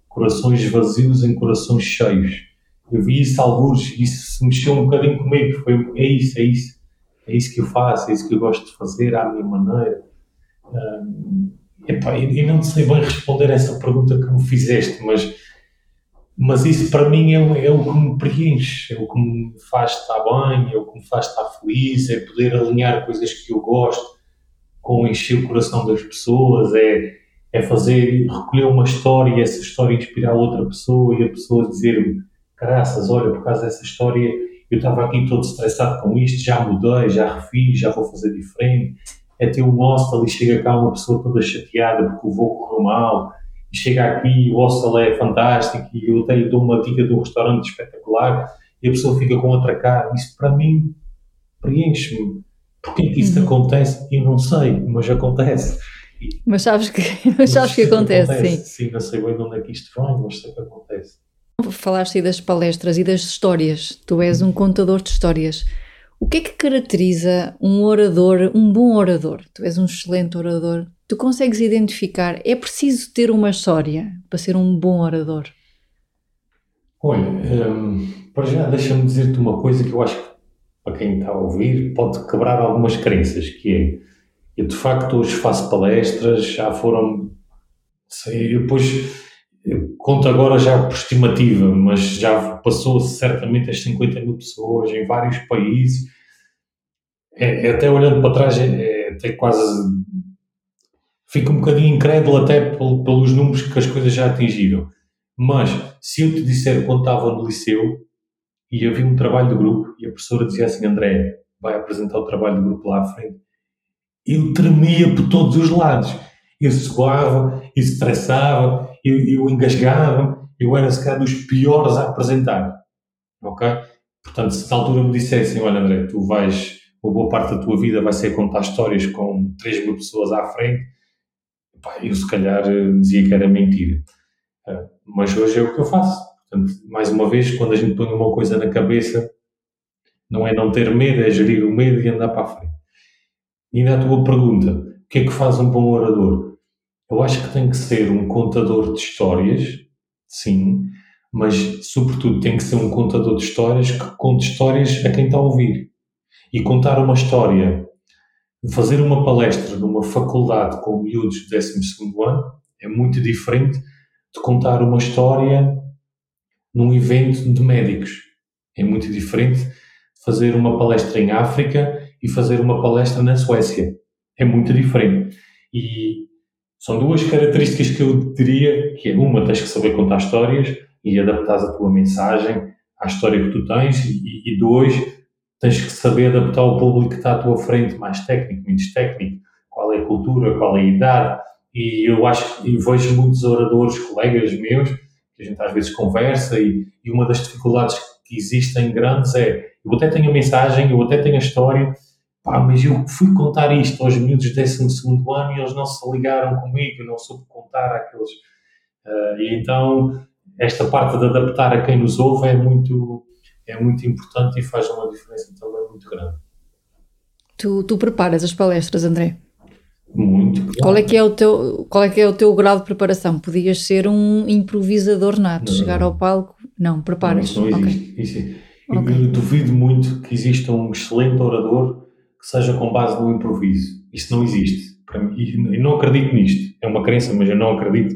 corações vazios em corações cheios. Eu vi isso alguns e isso mexeu um bocadinho comigo. Foi, é isso, é isso. É isso que eu faço, é isso que eu gosto de fazer à minha maneira. Um, epá, eu, não sei bem responder essa pergunta que me fizeste, mas, mas isso para mim é, é o que me preenche, é o que me faz estar bem, é o que me faz estar feliz, é poder alinhar coisas que eu gosto com encher o coração das pessoas, é, é fazer, recolher uma história e essa história inspirar outra pessoa e a pessoa dizer-me, caraças, olha, por causa dessa história eu estava aqui todo estressado com isto, já mudei, já refiz, já vou fazer diferente. É ter um hostel e chega cá uma pessoa toda chateada porque o voo correu mal, e chega aqui e o hostel é fantástico e eu lhe dou uma dica de um restaurante espetacular e a pessoa fica com outra cara. Isso para mim preenche-me. Porquê que isso uhum. acontece? Eu não sei, mas acontece. Mas sabes que, mas sabes que acontece, acontece, sim. Sim, não sei bem de onde é que isto vem, mas sei que acontece. Falaste aí das palestras e das histórias. Tu és um contador de histórias. O que é que caracteriza um orador, um bom orador? Tu és um excelente orador. Tu consegues identificar, é preciso ter uma história para ser um bom orador? Olha, hum, para já deixa-me dizer-te uma coisa que eu acho que para quem está a ouvir pode quebrar algumas crenças, que é eu de facto hoje faço palestras, já foram, sei, eu depois conto agora já por estimativa, mas já passou certamente as 50 mil pessoas em vários países. É, é até olhando para trás, é, é, quase fico um bocadinho incrédulo até pelos números que as coisas já atingiram. Mas se eu te disser quando estava no liceu e havia um trabalho de grupo e a professora dizia assim: André, vai apresentar o trabalho de grupo lá à frente eu tremia por todos os lados. Eu suava, eu estressava, eu, eu engasgava, eu era se calhar dos piores a apresentar. Ok? Portanto, se na altura me dissessem, olha André, tu vais, uma boa parte da tua vida vai ser contar histórias com 3 mil pessoas à frente, pá, eu se calhar dizia que era mentira. Ah, mas hoje é o que eu faço. Portanto, mais uma vez, quando a gente põe uma coisa na cabeça, não é não ter medo, é gerir o medo e andar para a frente. E na tua pergunta, o que é que faz um bom orador? Eu acho que tem que ser um contador de histórias, sim, mas sobretudo tem que ser um contador de histórias que conte histórias a quem está a ouvir. E contar uma história, fazer uma palestra numa faculdade com miúdos de 12 ano é muito diferente de contar uma história num evento de médicos. É muito diferente de fazer uma palestra em África e fazer uma palestra na Suécia. É muito diferente. E são duas características que eu diria que é uma, tens que saber contar histórias e adaptar a tua mensagem à história que tu tens e, e dois, tens que saber adaptar o público que está à tua frente, mais técnico, menos técnico, qual é a cultura, qual é a idade. E eu acho e vejo muitos oradores, colegas meus, que a gente às vezes conversa e, e uma das dificuldades que existem grandes é eu até tenho a mensagem, eu até tenho a história, Pá, mas eu fui contar isto aos miúdos de 12 ano e eles não se ligaram comigo, eu não soube contar àqueles. Uh, e então, esta parte de adaptar a quem nos ouve é muito, é muito importante e faz uma diferença também muito grande. Tu, tu preparas as palestras, André? Muito. Qual é, que é o teu, qual é que é o teu grau de preparação? Podias ser um improvisador nato, não, chegar ao palco? Não, preparas. Não, não existe. Okay. Isso, eu, okay. eu duvido muito que exista um excelente orador que seja com base no improviso. Isso não existe. E não acredito nisto. É uma crença, mas eu não acredito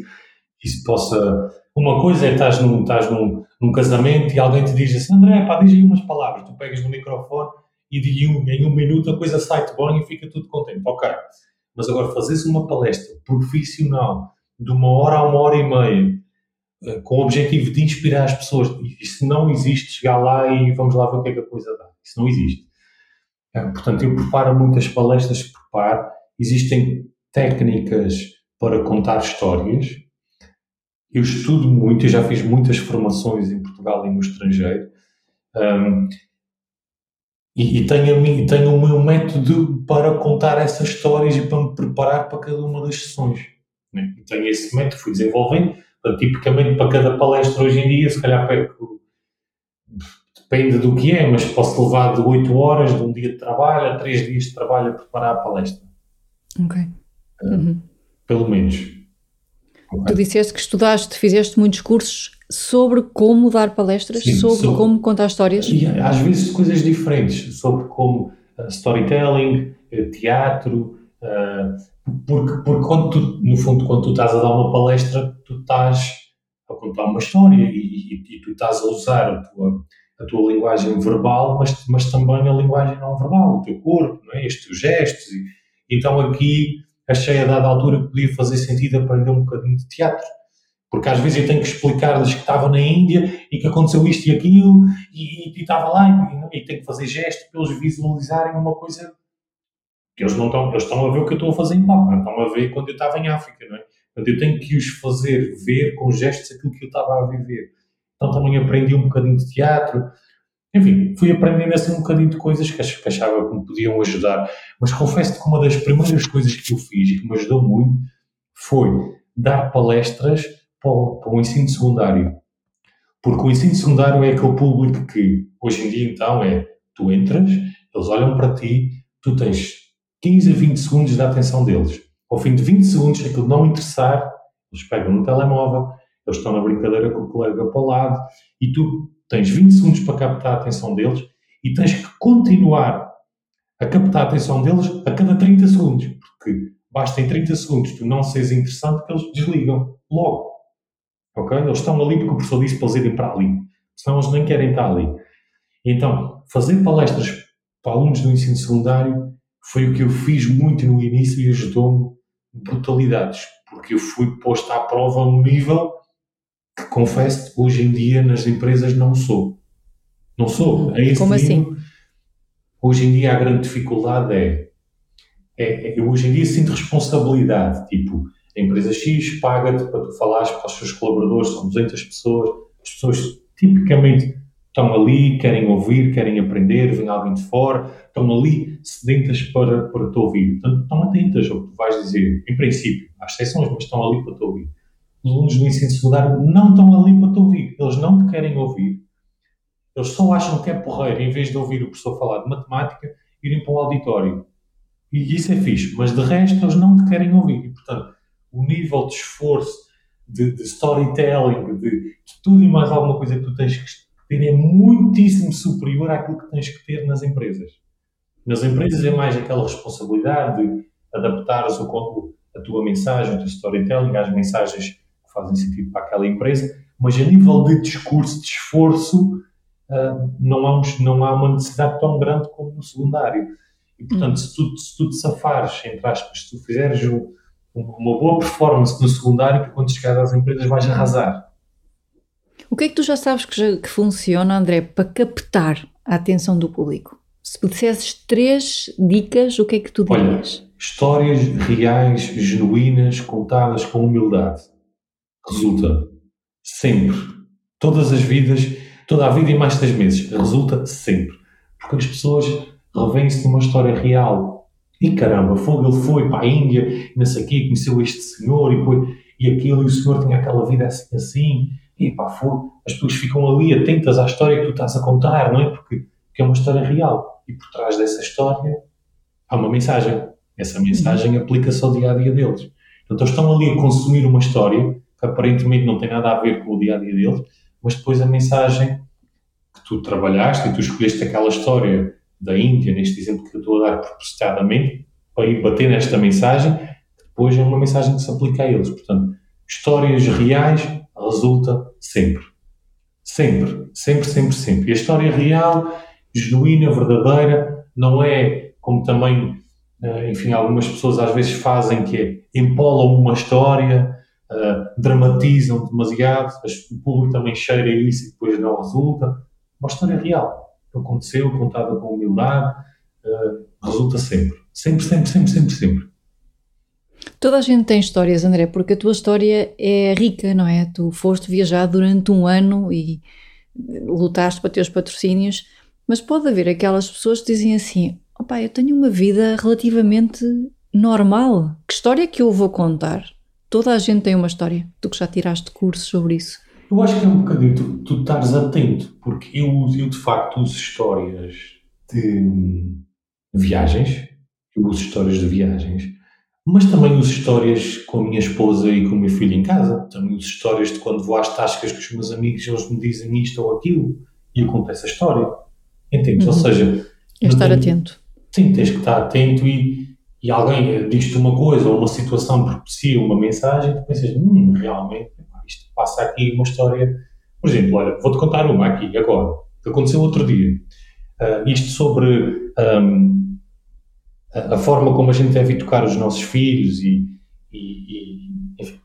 que isso possa. Uma coisa é estás num, estás num, num casamento e alguém te diz assim, André, pá, diz aí umas palavras, tu pegas no microfone e de um, em um minuto a coisa sai-te bom e fica tudo contente. Ok. Mas agora fazes uma palestra profissional de uma hora a uma hora e meia eh, com o objetivo de inspirar as pessoas, isso não existe, chegar lá e vamos lá ver o que é que a coisa dá. Isso não existe. É, portanto, eu preparo muitas palestras, preparo. Existem técnicas para contar histórias. Eu estudo muito, eu já fiz muitas formações em Portugal e no estrangeiro. Um, e, e, tenho, tenho o meu método para contar essas histórias e para me preparar para cada uma das sessões. Né? tenho esse método, fui desenvolvendo. tipicamente, para cada palestra hoje em dia, se calhar perco depende do que é, mas posso levar de 8 horas de um dia de trabalho a 3 dias de trabalho a preparar a palestra. Ok. Uhum. Pelo menos. Okay. Tu disseste que estudaste, fizeste muitos cursos sobre como dar palestras, Sim, sobre, sobre, como contar histórias? E às vezes coisas diferentes, sobre como uh, storytelling, uh, teatro, uh, porque, porque quando tu, no fundo, quando tu estás a dar uma palestra, tu estás a contar uma história e, e, e tu estás a usar a tua a tua linguagem verbal, mas, mas também a linguagem não verbal, o teu corpo, não é? estes gestos. E, então aqui achei a dada altura que podia fazer sentido aprender um bocadinho de teatro. Porque às vezes eu tenho que explicar-lhes que estava na Índia e que aconteceu isto e aquilo e, e, e estava lá e, e tenho que fazer gestos para eles visualizarem uma coisa que eles não estão, eles estão a ver o que eu estou a fazer em Papa, estão a ver quando eu estava em África, não é? Portanto, eu tenho que os fazer ver com gestos aquilo que eu estava a viver. Então também aprendi um bocadinho de teatro. Enfim, fui aprendendo assim um bocadinho de coisas que achava que me podiam ajudar. Mas confesso que uma das primeiras coisas que eu fiz e que me ajudou muito foi dar palestras para o, ensino secundário. Porque o ensino secundário é aquele público que, hoje em dia, então, é tu entras, eles olham para ti, tu tens 15 a 20 segundos da atenção deles. Ao fim de 20 segundos, se aquilo não interessar, eles pegam no telemóvel, eles estão na brincadeira com o colega para o lado e tu tens 20 segundos para captar a atenção deles e tens que continuar a captar a atenção deles a cada 30 segundos, porque basta em 30 segundos tu não seres interessante que eles desligam logo. Ok? Eles estão ali porque o professor disse para eles irem para ali, senão eles nem querem estar ali. Então, fazer palestras para alunos do ensino secundário foi o que eu fiz muito no início e ajudou-me brutalidades, porque eu fui posto à prova a um nível confesso hoje em dia nas empresas não sou. Não sou. É esse Como assim? Hoje em dia a grande dificuldade é, é, é, eu hoje em dia sinto responsabilidade, tipo, a empresa X paga-te para tu falares para os seus colaboradores, são 200 pessoas, as pessoas tipicamente estão ali, querem ouvir, querem aprender, vem alguém de fora, estão ali sedentas para, para te ouvir. Portanto, estão atentas ao que tu vais dizer, em princípio, há exceções, mas estão ali para te ouvir os alunos do ensino secundário não estão ali para te ouvir. Eles não te querem ouvir. Eles só acham que é porreiro, em vez de ouvir o professor falar de matemática, irem para o auditório. E isso é fixe, mas de resto eles não te querem ouvir. E, portanto, o nível de esforço, de, de storytelling, de, de, tudo e mais alguma coisa que tu tens que ter é muitíssimo superior àquilo que tens que ter nas empresas. Nas empresas é mais aquela responsabilidade de adaptares o, a tua mensagem, o teu storytelling às mensagens fazem sentido para aquela empresa, mas a nível de discurso, de esforço, uh, não, há não há uma necessidade tão grande como no secundário. E, portanto, se, tu, se tu te safares, entre aspas, se tu fizeres um, uma boa performance no secundário, quando chegares às empresas vais arrasar. O que é que tu já sabes que, já, que funciona, André, para captar a atenção do público? Se pudesses três dicas, o que é que tu dirias? Olha, histórias reais, genuínas, contadas com humildade resulta sempre. Todas as vidas, toda a vida e mais seis meses, resulta sempre. Porque as pessoas revêem-se numa história real. E caramba, fogo, ele foi para a Índia, o quê, conheceu este senhor, e, foi, e aquilo, e o senhor tinha aquela vida assim, assim, e pá, fogo. As pessoas ficam ali atentas à história que tu estás a contar, não é? Porque, porque é uma história real. E por trás dessa história há uma mensagem. Essa mensagem aplica-se ao dia a dia deles. Então estão ali a consumir uma história que aparentemente não tem nada a ver com o dia a dia deles, mas depois a mensagem que tu trabalhaste e tu escolheste aquela história da Índia, neste exemplo que eu estou a dar propositadamente, para ir bater nesta mensagem, depois é uma mensagem que se aplica a eles. Portanto, histórias reais resulta sempre. Sempre, sempre, sempre, sempre. E a história real, genuína, verdadeira, não é como também, eh, enfim, algumas pessoas às vezes fazem, que é empolam uma história, uh, dramatizam demasiado, o público também cheira isso e depois não resulta. Uma história real, aconteceu, contada com humildade, uh, resulta sempre. Sempre, sempre, sempre, sempre, sempre. Toda a gente tem histórias, André, porque a tua história é rica, não é? Tu foste viajar durante um ano e lutaste para ter os patrocínios, mas pode haver aquelas pessoas que dizem assim: opá, eu tenho uma vida relativamente normal. Que história é que eu vou contar? Toda a gente tem uma história. Tu que já tiraste cursos sobre isso. Eu acho que é um bocadinho tu, tu estares atento, porque eu, eu de facto uso histórias de viagens, eu uso histórias de viagens, mas também uso histórias com a minha esposa e com o meu filho em casa. Também uso histórias de quando vou às tascas com os meus amigos, eles me dizem isto ou aquilo e acontece a história. Entendes? Uhum. Ou seja, é estar tenho, atento. Sim, tens que estar atento e, e alguém diz-te uma coisa ou uma situação propicia uma mensagem tu pensas, hum, realmente, isto passa aqui uma história. Por exemplo, olha, vou-te contar uma aqui, agora, que aconteceu outro dia. Uh, isto sobre um, a, a, forma como a gente deve educar os nossos filhos e, e, e enfim.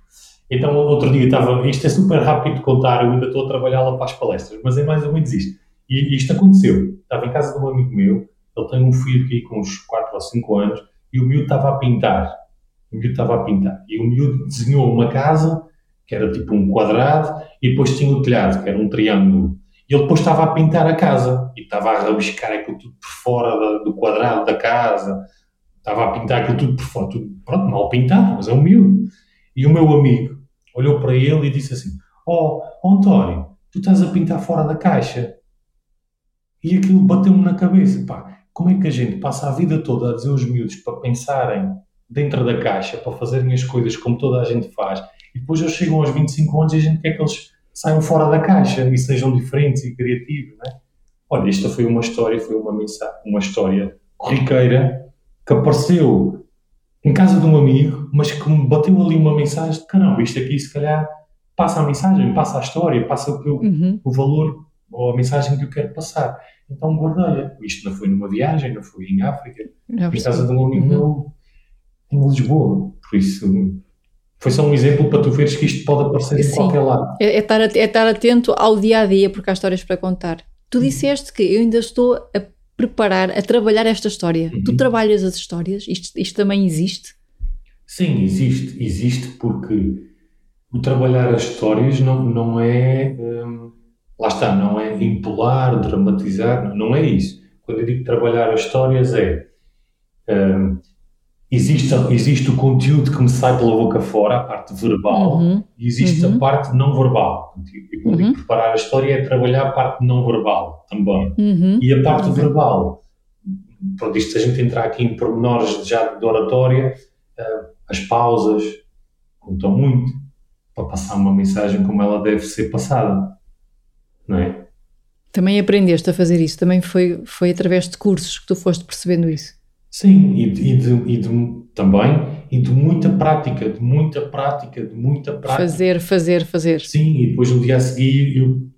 Então, outro dia estava, isto é super rápido de contar, eu ainda estou a trabalhar lá para as palestras, mas é mais ou menos isto. E isto aconteceu. Estava em casa de um amigo meu, ele tem um filho aqui com uns 4 ou 5 anos, e o miúdo estava a pintar. O miúdo estava a pintar. E o miúdo desenhou uma casa, que era tipo um quadrado, e depois tinha o telhado, que era um triângulo. E ele depois estava a pintar a casa, e estava a rabiscar aquilo tudo por fora da, do quadrado da casa, estava a pintar aquilo tudo por fora, tudo, pronto, mal pintado, mas é um miúdo. E o meu amigo olhou para ele e disse assim, oh, oh António, tu estás a pintar fora da caixa. E aquilo bateu-me na cabeça, pá, como é que a gente passa a vida toda a dizer aos miúdos para pensarem dentro da caixa, para fazerem as coisas como toda a gente faz, e depois eles chegam aos 25 anos e a gente quer que eles saiam fora da caixa e sejam diferentes e criativos, não é? Olha, esta foi uma história, foi uma mensagem, uma história corriqueira que apareceu em casa de um amigo, mas que me bateu ali uma mensagem de caramba, isto aqui se calhar passa a mensagem, passa a história, passa o, eu, uhum. o valor ou a mensagem que eu quero passar. Então guardei-a. Isto não foi numa viagem, não foi em África, em casa de um amigo uhum. meu em Lisboa. Por isso, foi só um exemplo para tu veres que isto pode aparecer Sim. em qualquer lado. É, é, estar, é estar atento ao dia a dia, porque há histórias para contar. Tu uhum. disseste que eu ainda estou a preparar, a trabalhar esta história. Uhum. Tu trabalhas as histórias? Isto, isto também existe? Sim, existe. Existe porque o trabalhar as histórias não, não é. Hum, lá está, não é impolar, dramatizar, não, é isso. Quando eu digo trabalhar as histórias é. Um, existe, existe o conteúdo que me sai pela boca fora, a parte verbal, uhum. e existe uhum. a parte não verbal. E quando uhum. digo preparar a história é trabalhar a parte não verbal também. Uhum. E a parte verbal, pronto, isto se a gente entrar aqui em pormenores já de oratória, uh, as pausas contam muito para passar uma mensagem como ela deve ser passada não é? Também aprendeste a fazer isso, também foi, foi através de cursos que tu foste percebendo isso. Sim, e, de, e, de, e de, também, e de muita prática, de muita prática, de muita prática. Fazer, fazer, fazer. Sim, e depois no dia a seguir eu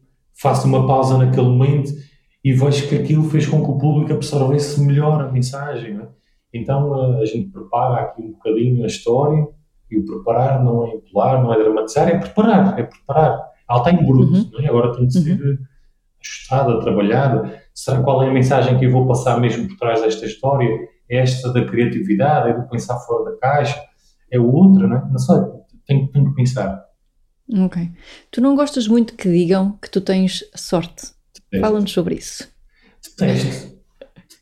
faço uma pausa naquele momento e vejo que aquilo fez com que o público absorvesse melhor a mensagem. É? Então a, a gente prepara aqui um bocadinho a história e o preparar não é impular, não é dramatizar, é preparar, é preparar ela está em bruto, uhum. é? agora tem de ser uhum. ajustada, trabalhada. Será qual é a mensagem que eu vou passar mesmo por trás desta história? É esta da criatividade, é do pensar fora da caixa, é o outro, não é? Não sei, tenho, tenho que pensar. Ok. Tu não gostas muito que digam que tu tens sorte. Fala-nos sobre isso. Detesto.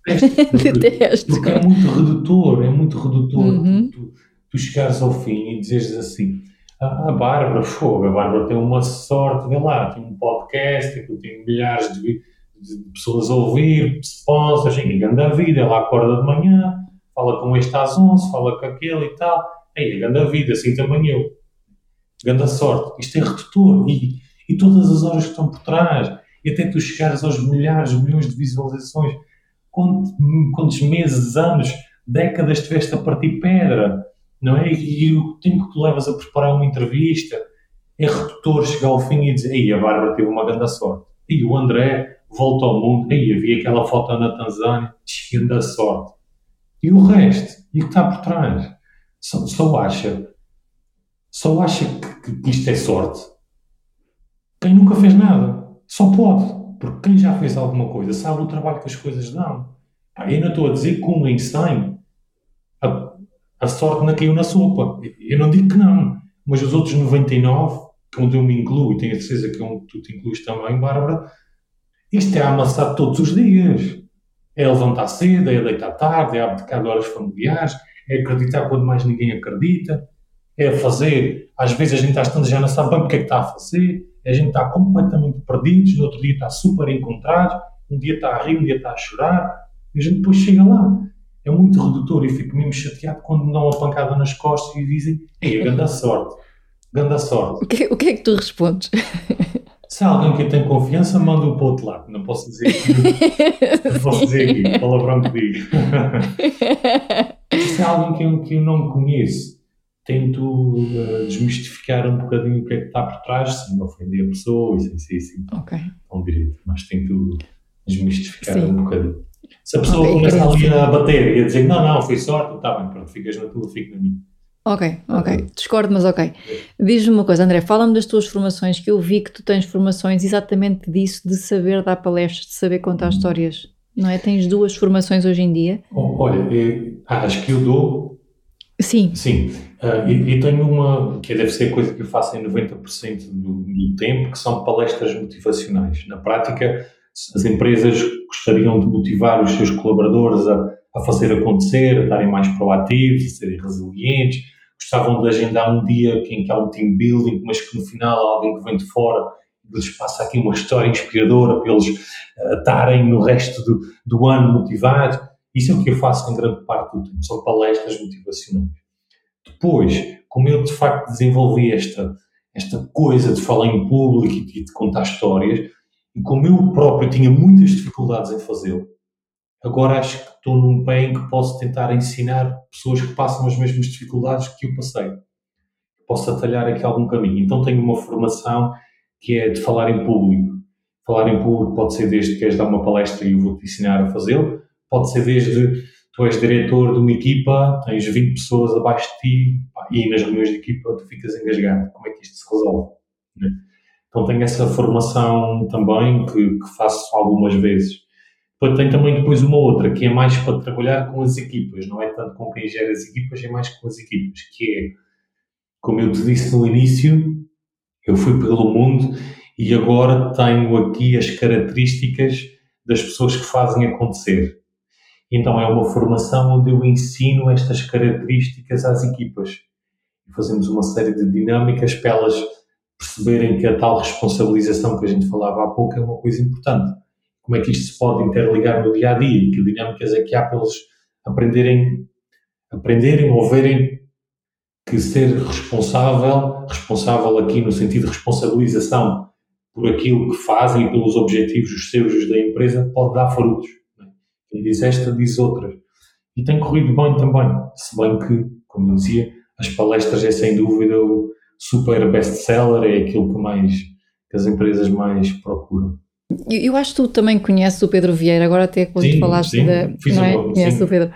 Detesto. Porque, porque, é muito redutor, é muito redutor. Uhum. Tu, tu chegares ao fim e dizeres assim, a Bárbara, fogo, a Bárbara tem uma sorte, vê lá, tem um podcast, tem milhares de, de pessoas a ouvir, sponsors, em grande vida, ela acorda de manhã, fala com este às 11, fala com aquele e tal, aí a grande vida, assim também eu. Grande sorte. Isto é redutor e, e todas as horas que estão por trás, e até tu chegares aos milhares, milhões de visualizações, quantos, quantos meses, anos, décadas tiveste a partir pedra, não é? E o tempo que tu levas a preparar uma entrevista, é redutor chegar ao fim e dizer, aí a Bárbara teve uma grande sorte. E o André volta ao mundo, aí havia aquela foto na Tanzânia, grande sorte. E o resto, e o que está por trás? Só, só acha, só acha que, que isto é sorte quem nunca fez nada. Só pode. Porque quem já fez alguma coisa sabe o trabalho que as coisas dão. Eu não estou a dizer que com Einstein a, sorte não caiu na sopa. Eu não digo que não. Mas os outros 99, que onde eu me incluo, e tenho a certeza que é tu te incluís também, Bárbara, isto é amassar todos os dias. É levantar cedo, é deitar tarde, é abdicar de horas familiares, é acreditar quando mais ninguém acredita, é fazer. Às vezes a gente está estando já não sabe bem porque é que está a fazer, a gente está completamente perdidos, no outro dia está super encontrado, um dia está a rir, um dia está a chorar, e a gente depois chega lá. É muito redutor e fico mesmo chateado quando me dão uma pancada nas costas e dizem: Ei, grande sorte, grande sorte. O que, o que é que tu respondes? Se há alguém que tem confiança, manda-o para o outro lado. Não posso dizer aqui. não posso dizer aqui. Palavrão que digo. Se há alguém que eu, que eu não conheço, tento uh, desmistificar um bocadinho o que é que está por trás, sem ofender a pessoa sem ser assim okay. tão direito, mas tento desmistificar Sim. um bocadinho. Se a pessoa okay, começa ali a bater e a dizer não, não, foi sorte, está bem, pronto, ficas na tua, fico na minha. Ok, ok, discordo, mas ok. Diz-me uma coisa, André, fala-me das tuas formações, que eu vi que tu tens formações exatamente disso, de saber dar palestras, de saber contar hum. histórias, não é? Tens duas formações hoje em dia? Olha, é, acho que eu dou Sim. Sim. Uh, e, e, tenho uma, que deve ser coisa que eu faço em 90% do, do tempo, que são palestras motivacionais. Na prática, as empresas gostariam de motivar os seus colaboradores a, a fazer acontecer, a estarem mais proativos, a serem resilientes, gostavam de agendar um dia em que há um team building, mas que no final há alguém que vem de fora lhes passa aqui uma história inspiradora para eles uh, estarem no resto do, do ano motivados. Isso é o que eu faço em grande parte do tempo, são palestras motivacionais. Depois, como eu de facto desenvolvi esta, esta coisa de falar em público e de contar histórias, e como eu próprio tinha muitas dificuldades em fazê-lo, agora acho que estou num pé em que posso tentar ensinar pessoas que passam as mesmas dificuldades que eu passei. Posso atalhar aqui algum caminho. Então tenho uma formação que é de falar em público. Falar em público pode ser desde que queres dar uma palestra e eu vou-te ensinar a fazê-lo, pode ser desde tu és diretor de uma equipa, tens 20 pessoas abaixo de ti e nas reuniões de equipa tu ficas engasgado. Como é que isto se resolve? Então tenho essa formação também que, que, faço algumas vezes. Depois tem também depois uma outra que é mais para trabalhar com as equipas, não é tanto com quem gera as equipas, é mais com as equipas, que é, como eu te disse no início, eu fui pelo mundo e agora tenho aqui as características das pessoas que fazem acontecer. Então é uma formação onde eu ensino estas características às equipas. Fazemos uma série de dinâmicas para elas perceberem que a tal responsabilização que a gente falava há pouco é uma coisa importante. Como é que isto se pode interligar no dia a dia e que dinâmicas é que há para eles aprenderem, aprenderem ou verem que ser responsável, responsável aqui no sentido de responsabilização por aquilo que fazem e pelos objetivos, os seus os da empresa, pode dar frutos. Quem diz esta diz outra. E tem corrido bem também, se bem que, como dizia, as palestras é sem dúvida o super best-seller, é aquilo que mais que as empresas mais procuram. Eu acho que tu também conheces o Pedro Vieira, agora até quando sim, falaste sim, da. Não é? Conheces o Pedro.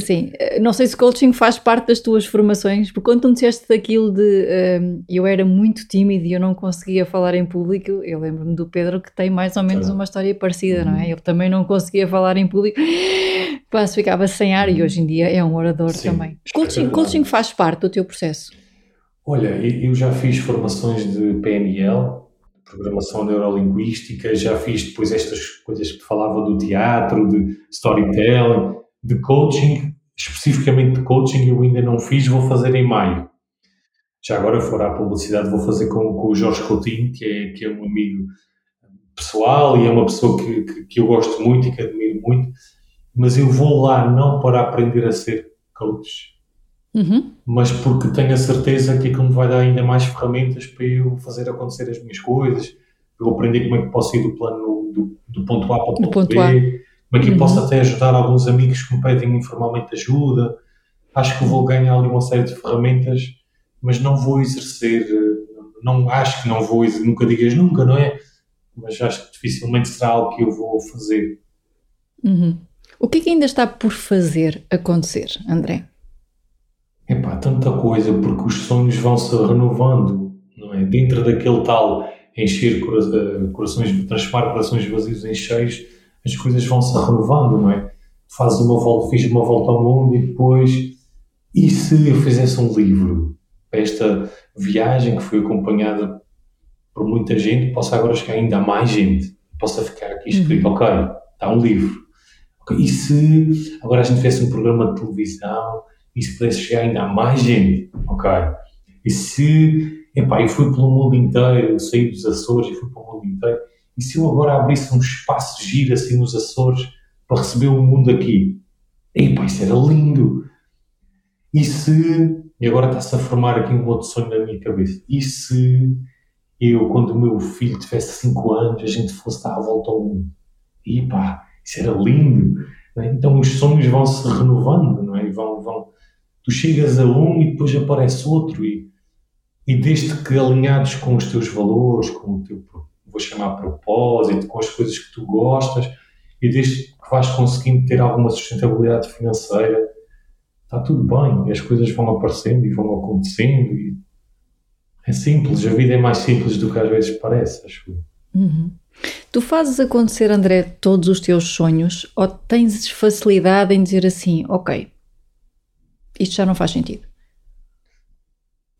Sim, não sei se coaching faz parte das tuas formações, porque quando tu me disseste daquilo de um, eu era muito tímido e eu não conseguia falar em público, eu lembro-me do Pedro que tem mais ou menos uma história parecida, uhum. não é? Ele também não conseguia falar em público, quase ficava sem ar e hoje em dia é um orador sim, também. Coaching, coaching faz parte do teu processo? Olha, eu já fiz formações de PNL programação neurolinguística, já fiz depois estas coisas que falava do teatro, de storytelling, de coaching, especificamente de coaching eu ainda não fiz, vou fazer em maio. Já agora, fora a publicidade, vou fazer com, com o Jorge Coutinho, que é, que é um amigo pessoal e é uma pessoa que, que, que eu gosto muito e que admiro muito, mas eu vou lá não para aprender a ser coach, Uhum. mas porque tenho a certeza que aquilo me vai dar ainda mais ferramentas para eu fazer acontecer as minhas coisas, eu aprender como é que posso ir do plano do, do ponto A para o ponto, ponto B, A. como é que eu uhum. posso até ajudar alguns amigos que me pedem informalmente ajuda. Acho que vou ganhar ali uma série de ferramentas, mas não vou exercer, não acho que não vou, nunca digas nunca, não é? Mas acho que dificilmente será algo que eu vou fazer. Uhum. O que é que ainda está por fazer acontecer, André? Epá, tanta coisa, porque os sonhos vão se renovando, não é? Dentro daquele tal encher eh, corações, transformar corações vazios em cheios, as coisas vão se renovando, não é? Fazes uma volta, fiz uma volta ao mundo e depois, e se eu fizesse um livro? Esta viagem que foi acompanhada por muita gente, possa agora chegar ainda a mais gente, possa ficar aqui escrito, uhum. ok, está um livro. Okay, e se agora a gente fizesse um programa de televisão e se pudesse chegar ainda a mais gente, ok? E se, epá, eu fui pelo mundo inteiro, eu saí dos Açores e fui pelo mundo inteiro, e se eu agora abrisse um espaço giro assim nos Açores para receber o mundo aqui? Epá, isso era lindo! E se, e agora está-se a formar aqui um outro sonho na minha cabeça, e se eu, quando o meu filho tivesse 5 anos, a gente fosse dar a volta ao mundo? E pá, isso era lindo! Então os sonhos vão se renovando, não é? Vão, vão, tu chegas a um e depois aparece outro e, e desde que alinhados com os teus valores, com o teu, vou chamar propósito, com as coisas que tu gostas e desde que vais conseguindo ter alguma sustentabilidade financeira, está tudo bem, as coisas vão aparecendo e vão acontecendo e é simples, a vida é mais simples do que às vezes parece, acho uhum. Tu fazes acontecer, André, todos os teus sonhos ou tens facilidade em dizer assim, ok, isto já não faz sentido?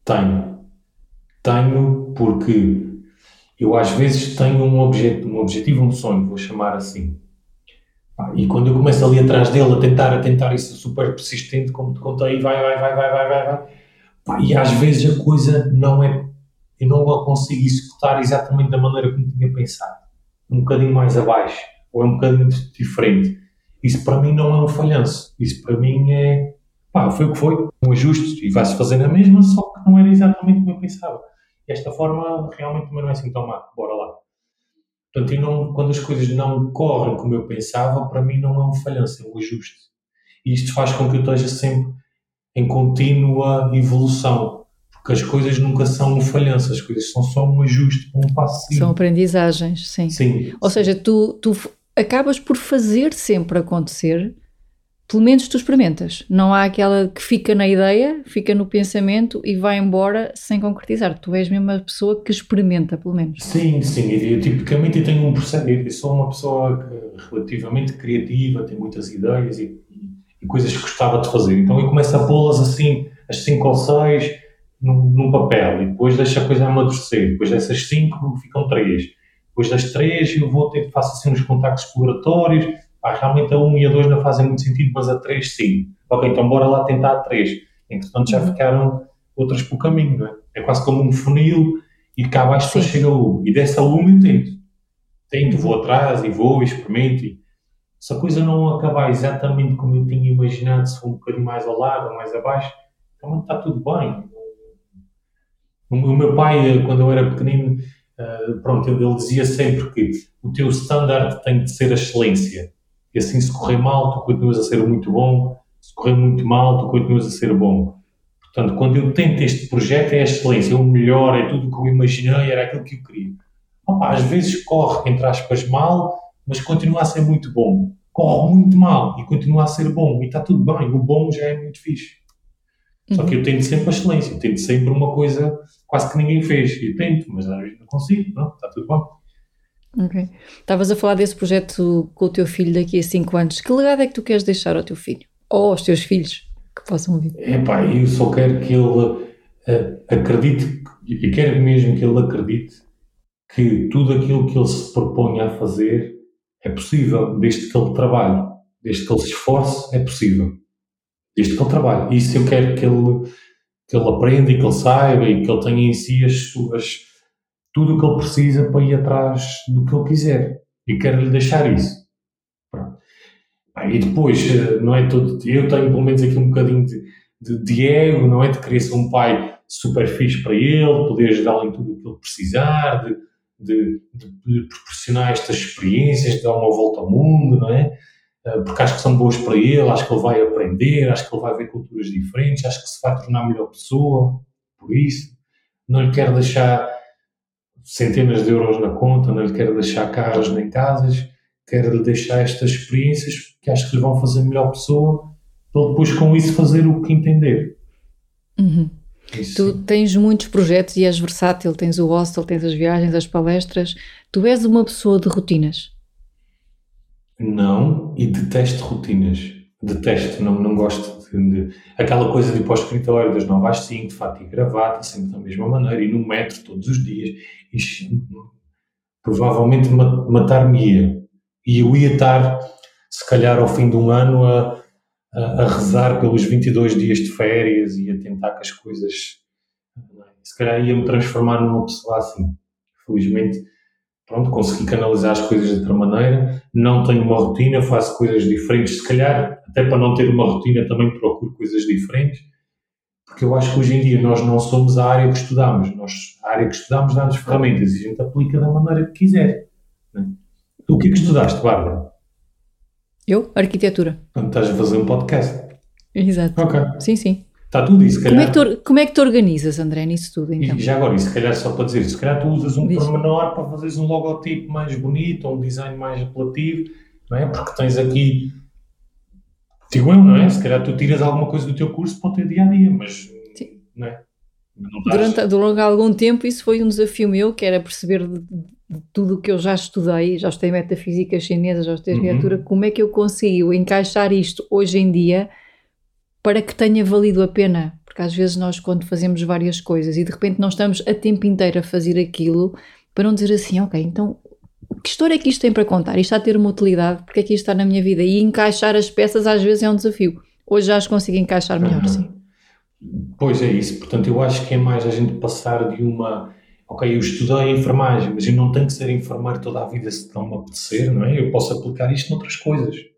Tenho. Tenho porque eu às vezes tenho um, objeto, um objetivo, um sonho, vou chamar assim. E quando eu começo ali atrás dele a tentar, a tentar isso super persistente, como te contei, vai, vai, vai, vai, vai, vai, vai. E às vezes a coisa não é, eu não a consigo executar exatamente da maneira como tinha pensado. Um bocadinho mais abaixo, ou é um bocadinho diferente. Isso para mim não é um falhanço. Isso para mim é, pá, foi o que foi, um ajuste e vai-se fazer na mesma, só que não era exatamente como eu pensava. Esta forma realmente não é assim tão má, bora lá. Portanto, não, quando as coisas não correm como eu pensava, para mim não é um falhanço, é um ajuste. E isto faz com que eu esteja sempre em contínua evolução, porque as coisas nunca são um falhanço, as coisas são só um ajuste, um passo. São aprendizagens, sim. sim Ou sim. seja, tu, tu acabas por fazer sempre acontecer pelo menos tu experimentas. Não há aquela que fica na ideia, fica no pensamento e vai embora sem concretizar. Tu és mesmo uma pessoa que experimenta, pelo menos. Sim, sim. Eu, tipicamente tenho um processo. Eu sou uma pessoa relativamente criativa, tenho muitas ideias e, e, coisas que gostava de fazer. Então eu começo a pô-las assim, as cinco ou seis, num, num, papel e depois deixo a coisa amadurecer. Depois dessas cinco ficam três. Depois das três eu vou ter, faço assim uns contactos exploratórios ah, realmente a 1 e a 2 não fazem muito sentido, mas a 3 sim. Ok, então bora lá tentar a 3. Entretanto já uhum. ficaram outras pelo caminho, não é? É quase como um funil e cá abaixo só chega a 1. E dessa 1 eu tento. Tento, vou atrás e vou, experimento. E se a coisa não acabar exatamente como eu tinha imaginado, se for um bocadinho mais ao lado ou mais abaixo, então está tudo bem. O meu pai, quando eu era pequenino, eh, pronto, ele dizia sempre que o teu standard tem de ser a excelência. E assim, se correr mal, tu continuas a ser muito bom, se correr muito mal, tu continuas a ser bom. Portanto, quando eu tento este projeto, é a excelência, é o melhor, é tudo o que eu imaginei, era aquilo que eu queria. Opa, às vezes corre, entre aspas, mal, mas continua a ser muito bom. Corre muito mal e continua a ser bom, e está tudo bem, o bom já é muito fixe. Só que eu tento sempre a excelência, eu tento sempre uma coisa quase que ninguém fez. Eu tento, mas às vezes não consigo, não, está tudo bem. Ok. Estavas a falar desse projeto com o teu filho daqui a 5 anos. Que legado é que tu queres deixar ao teu filho? Ou aos teus filhos que possam ouvir? É pá, eu só quero que ele uh, acredite, e quero mesmo que ele acredite que tudo aquilo que ele se propõe a fazer é possível, desde que ele trabalhe, desde que ele se esforce, é possível. Desde que ele trabalhe. Isso eu quero que ele, que ele aprenda e que ele saiba e que ele tenha em si as suas tudo o que ele precisa para ir atrás do que ele quiser. E quero-lhe deixar isso. E depois, eh, não é todo. Eu tenho pelo menos aqui um bocadinho de, de, de ego, não é? De querer ser um pai super fixe para ele, poder ajudá-lo em tudo o que ele precisar, de, de, de, proporcionar estas experiências, de dar uma volta ao mundo, não é? Eh, porque acho que são boas para ele, acho que ele vai aprender, acho que ele vai ver culturas diferentes, acho que se vai tornar melhor pessoa, por isso. Não lhe quero deixar centenas de euros na conta, não lhe quero deixar carros nem casas, quero lhe deixar estas experiências que acho que lhe vão fazer melhor pessoa, para depois com isso fazer o que entender. Uhum. Tu tens muitos projetos e és versátil, tens o hostel, tens as viagens, as palestras. Tu és uma pessoa de rotinas? Não, e detesto rotinas. Detesto, não, não gosto de, Aquela coisa de ir para o escritório das 9 às 5, de fato e gravata, sempre da mesma maneira, e no metro todos os dias. Isto, provavelmente matar-me-ia. E eu ia estar, se calhar, ao fim de um ano a a, a rezar pelos 22 dias de férias e a tentar que as coisas. Se calhar ia-me transformar numa pessoa assim. Felizmente, pronto, consegui canalizar as coisas de outra maneira. Não tenho uma rotina, faço coisas diferentes. Se calhar, até para não ter uma rotina, também procuro coisas diferentes. Porque eu acho que hoje em dia nós não somos a área que estudamos. Nós, a área que estudamos dá-nos ferramentas e a gente aplica da maneira que quiser. Né? Tu o que é que estudaste, Bárbara? Eu? Arquitetura. Quando estás a fazer um podcast. Exato. Ok. Sim, sim. Está tudo isso, como, é tu, como é que tu organizas, André, nisso tudo, então? E já agora, e se calhar só para dizer, se calhar tu usas um Diz. pormenor para fazeres um logotipo mais bonito, ou um design mais apelativo, não é? Porque tens aqui, digo eu, não é? Se calhar tu tiras alguma coisa do teu curso para o teu dia-a-dia, mas, Sim. não é? Durante, durante algum tempo isso foi um desafio meu, que era perceber de, de tudo o que eu já estudei, já estudei metafísica chinesa, já estudei uhum. como é que eu consigo encaixar isto hoje em dia para que tenha valido a pena? Porque às vezes nós, quando fazemos várias coisas e de repente não estamos a tempo inteiro a fazer aquilo, para não dizer assim, ok, então que história é que isto tem para contar? Isto está a ter uma utilidade, porque é que isto está na minha vida? E encaixar as peças às vezes é um desafio. Hoje já as consigo encaixar melhor, uhum. sim. Pois é isso, portanto eu acho que é mais a gente passar de uma ok, eu estudei enfermagem, mas eu não tenho que ser enfermeiro toda a vida se não me apetecer, não é? Eu posso aplicar isto noutras coisas.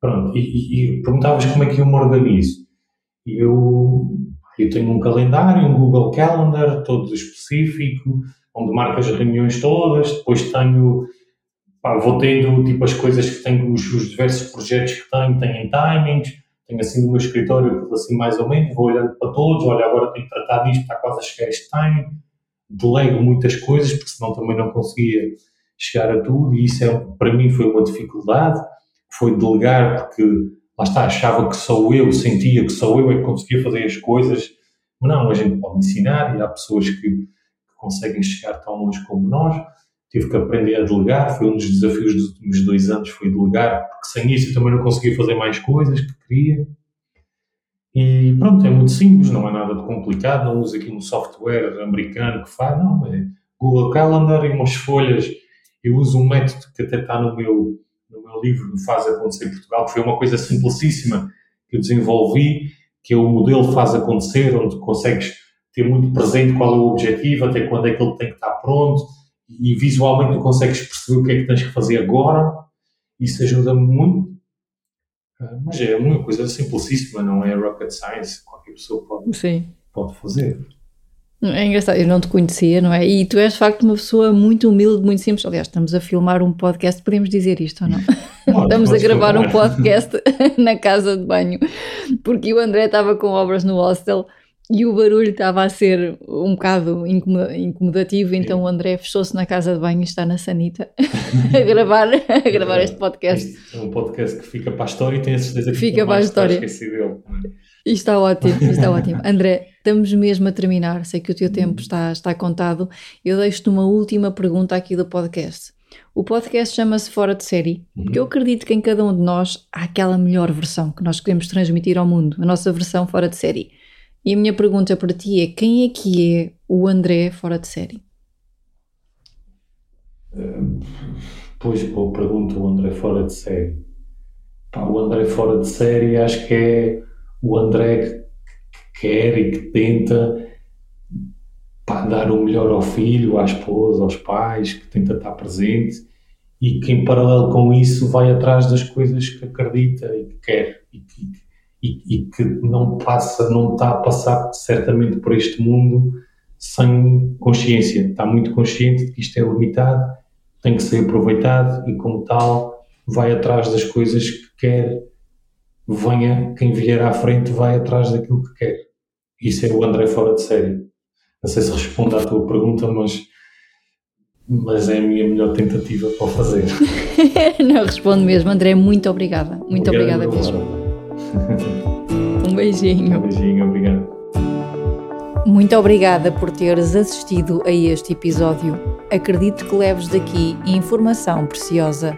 Pronto, e, e, e perguntavas como é que eu me organizo. Eu, eu tenho um calendário, um Google Calendar, todo específico, onde marco as reuniões todas, depois tenho, pá, vou tendo tipo as coisas que tenho, os, os diversos projetos que tenho, tenho timings, tenho assim no meu escritório, assim mais ou menos, vou olhando para todos, olha, agora tenho que tratar disto, está quase a chegar este timing, delego muitas coisas, porque senão também não conseguia chegar a tudo, e isso é, para mim foi uma dificuldade, foi delegar porque, lá está, achava que só eu, sentia que só eu é que conseguia fazer as coisas, mas não, a gente pode ensinar, e há pessoas que conseguem chegar tão longe como nós, tive que aprender a delegar, foi um dos desafios dos últimos dois anos, foi delegar, porque sem isso eu também não conseguia fazer mais coisas que queria, e pronto, é muito simples, não é nada de complicado, não uso aqui um software americano que faz, não, é Google Calendar e umas folhas. Eu uso um método que até está no meu, no meu livro Faz Acontecer em Portugal, que foi uma coisa simplicíssima que eu desenvolvi, que é o modelo Faz Acontecer, onde consegues ter muito presente qual é o objetivo, até quando é que ele tem que estar pronto, e visualmente tu consegues perceber o que é que tens que fazer agora. Isso ajuda-me muito mas é uma coisa simplicíssima, não é rocket science, qualquer pessoa pode, Sim. pode fazer. É engraçado, eu não te conhecia, não é? E tu és de facto uma pessoa muito humilde, muito simples. Aliás, estamos a filmar um podcast, podemos dizer isto ou não? Pode, estamos a gravar filmar. um podcast na casa de banho, porque o André estava com obras no hostel e o barulho estava a ser um bocado incomodativo, então o André fechou-se na casa de banho e está na sanita a gravar, a gravar este podcast. É um podcast que fica para a história e tenho a certeza que fica para a história. Dele. Isto está ótimo, isto está ótimo. André, estamos mesmo a terminar, sei que o teu tempo está, está contado. Eu deixo-te uma última pergunta aqui do podcast. O podcast chama-se Fora de Série, porque eu acredito que em cada um de nós há aquela melhor versão que nós queremos transmitir ao mundo, a nossa versão fora de série. E a minha pergunta para ti é: quem é que é o André fora de série? Uh, pois, boa pergunta, o André fora de série. Pá, o André fora de série acho que é o André que quer e que tenta pá, dar o melhor ao filho, à esposa, aos pais, que tenta estar presente e que em paralelo com isso vai atrás das coisas que acredita e que quer e que, e, e, que não passa, não está a passar certamente por este mundo sem consciência. Está muito consciente de que isto é limitado, tem que ser aproveitado e, como tal, vai atrás das coisas que quer. Venha, quem vier à frente vai atrás daquilo que quer. Isso é o André fora de série. Não sei se responde à tua pergunta, mas mas é a minha melhor tentativa para fazer. Não, respondo mesmo. André, muito obrigada. Muito obrigada mesmo. Um beijinho. Um beijinho, obrigado. Muito obrigada por teres assistido a este episódio. Acredito que leves daqui informação preciosa.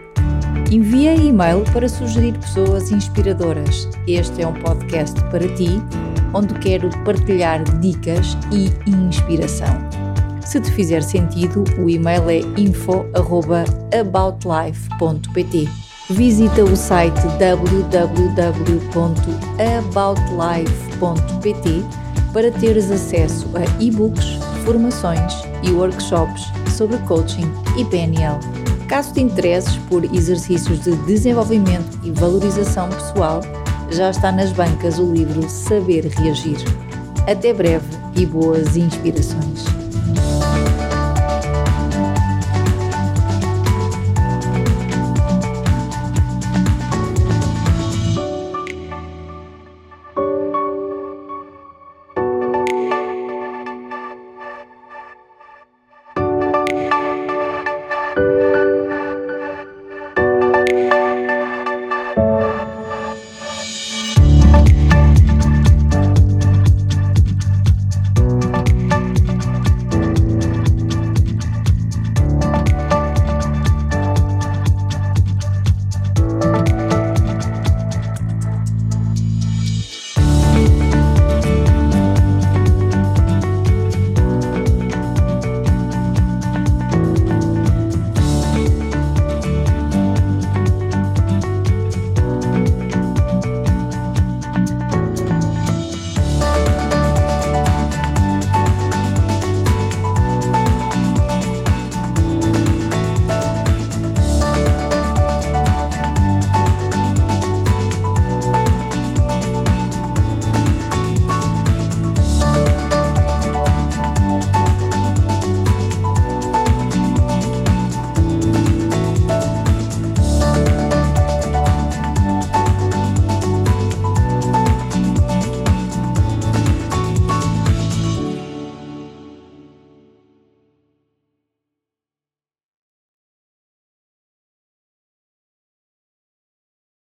Envia e-mail para sugerir pessoas inspiradoras. Este é um podcast para ti, onde quero partilhar dicas e inspiração. Se te fizer sentido, o e-mail é info@aboutlife.pt. Visita o site www.aboutlife.pt para teres acesso a e-books, formações e workshops sobre coaching e PNL. Caso te interesses por exercícios de desenvolvimento e valorização pessoal, já está nas bancas o livro Saber Reagir. Até breve e boas inspirações!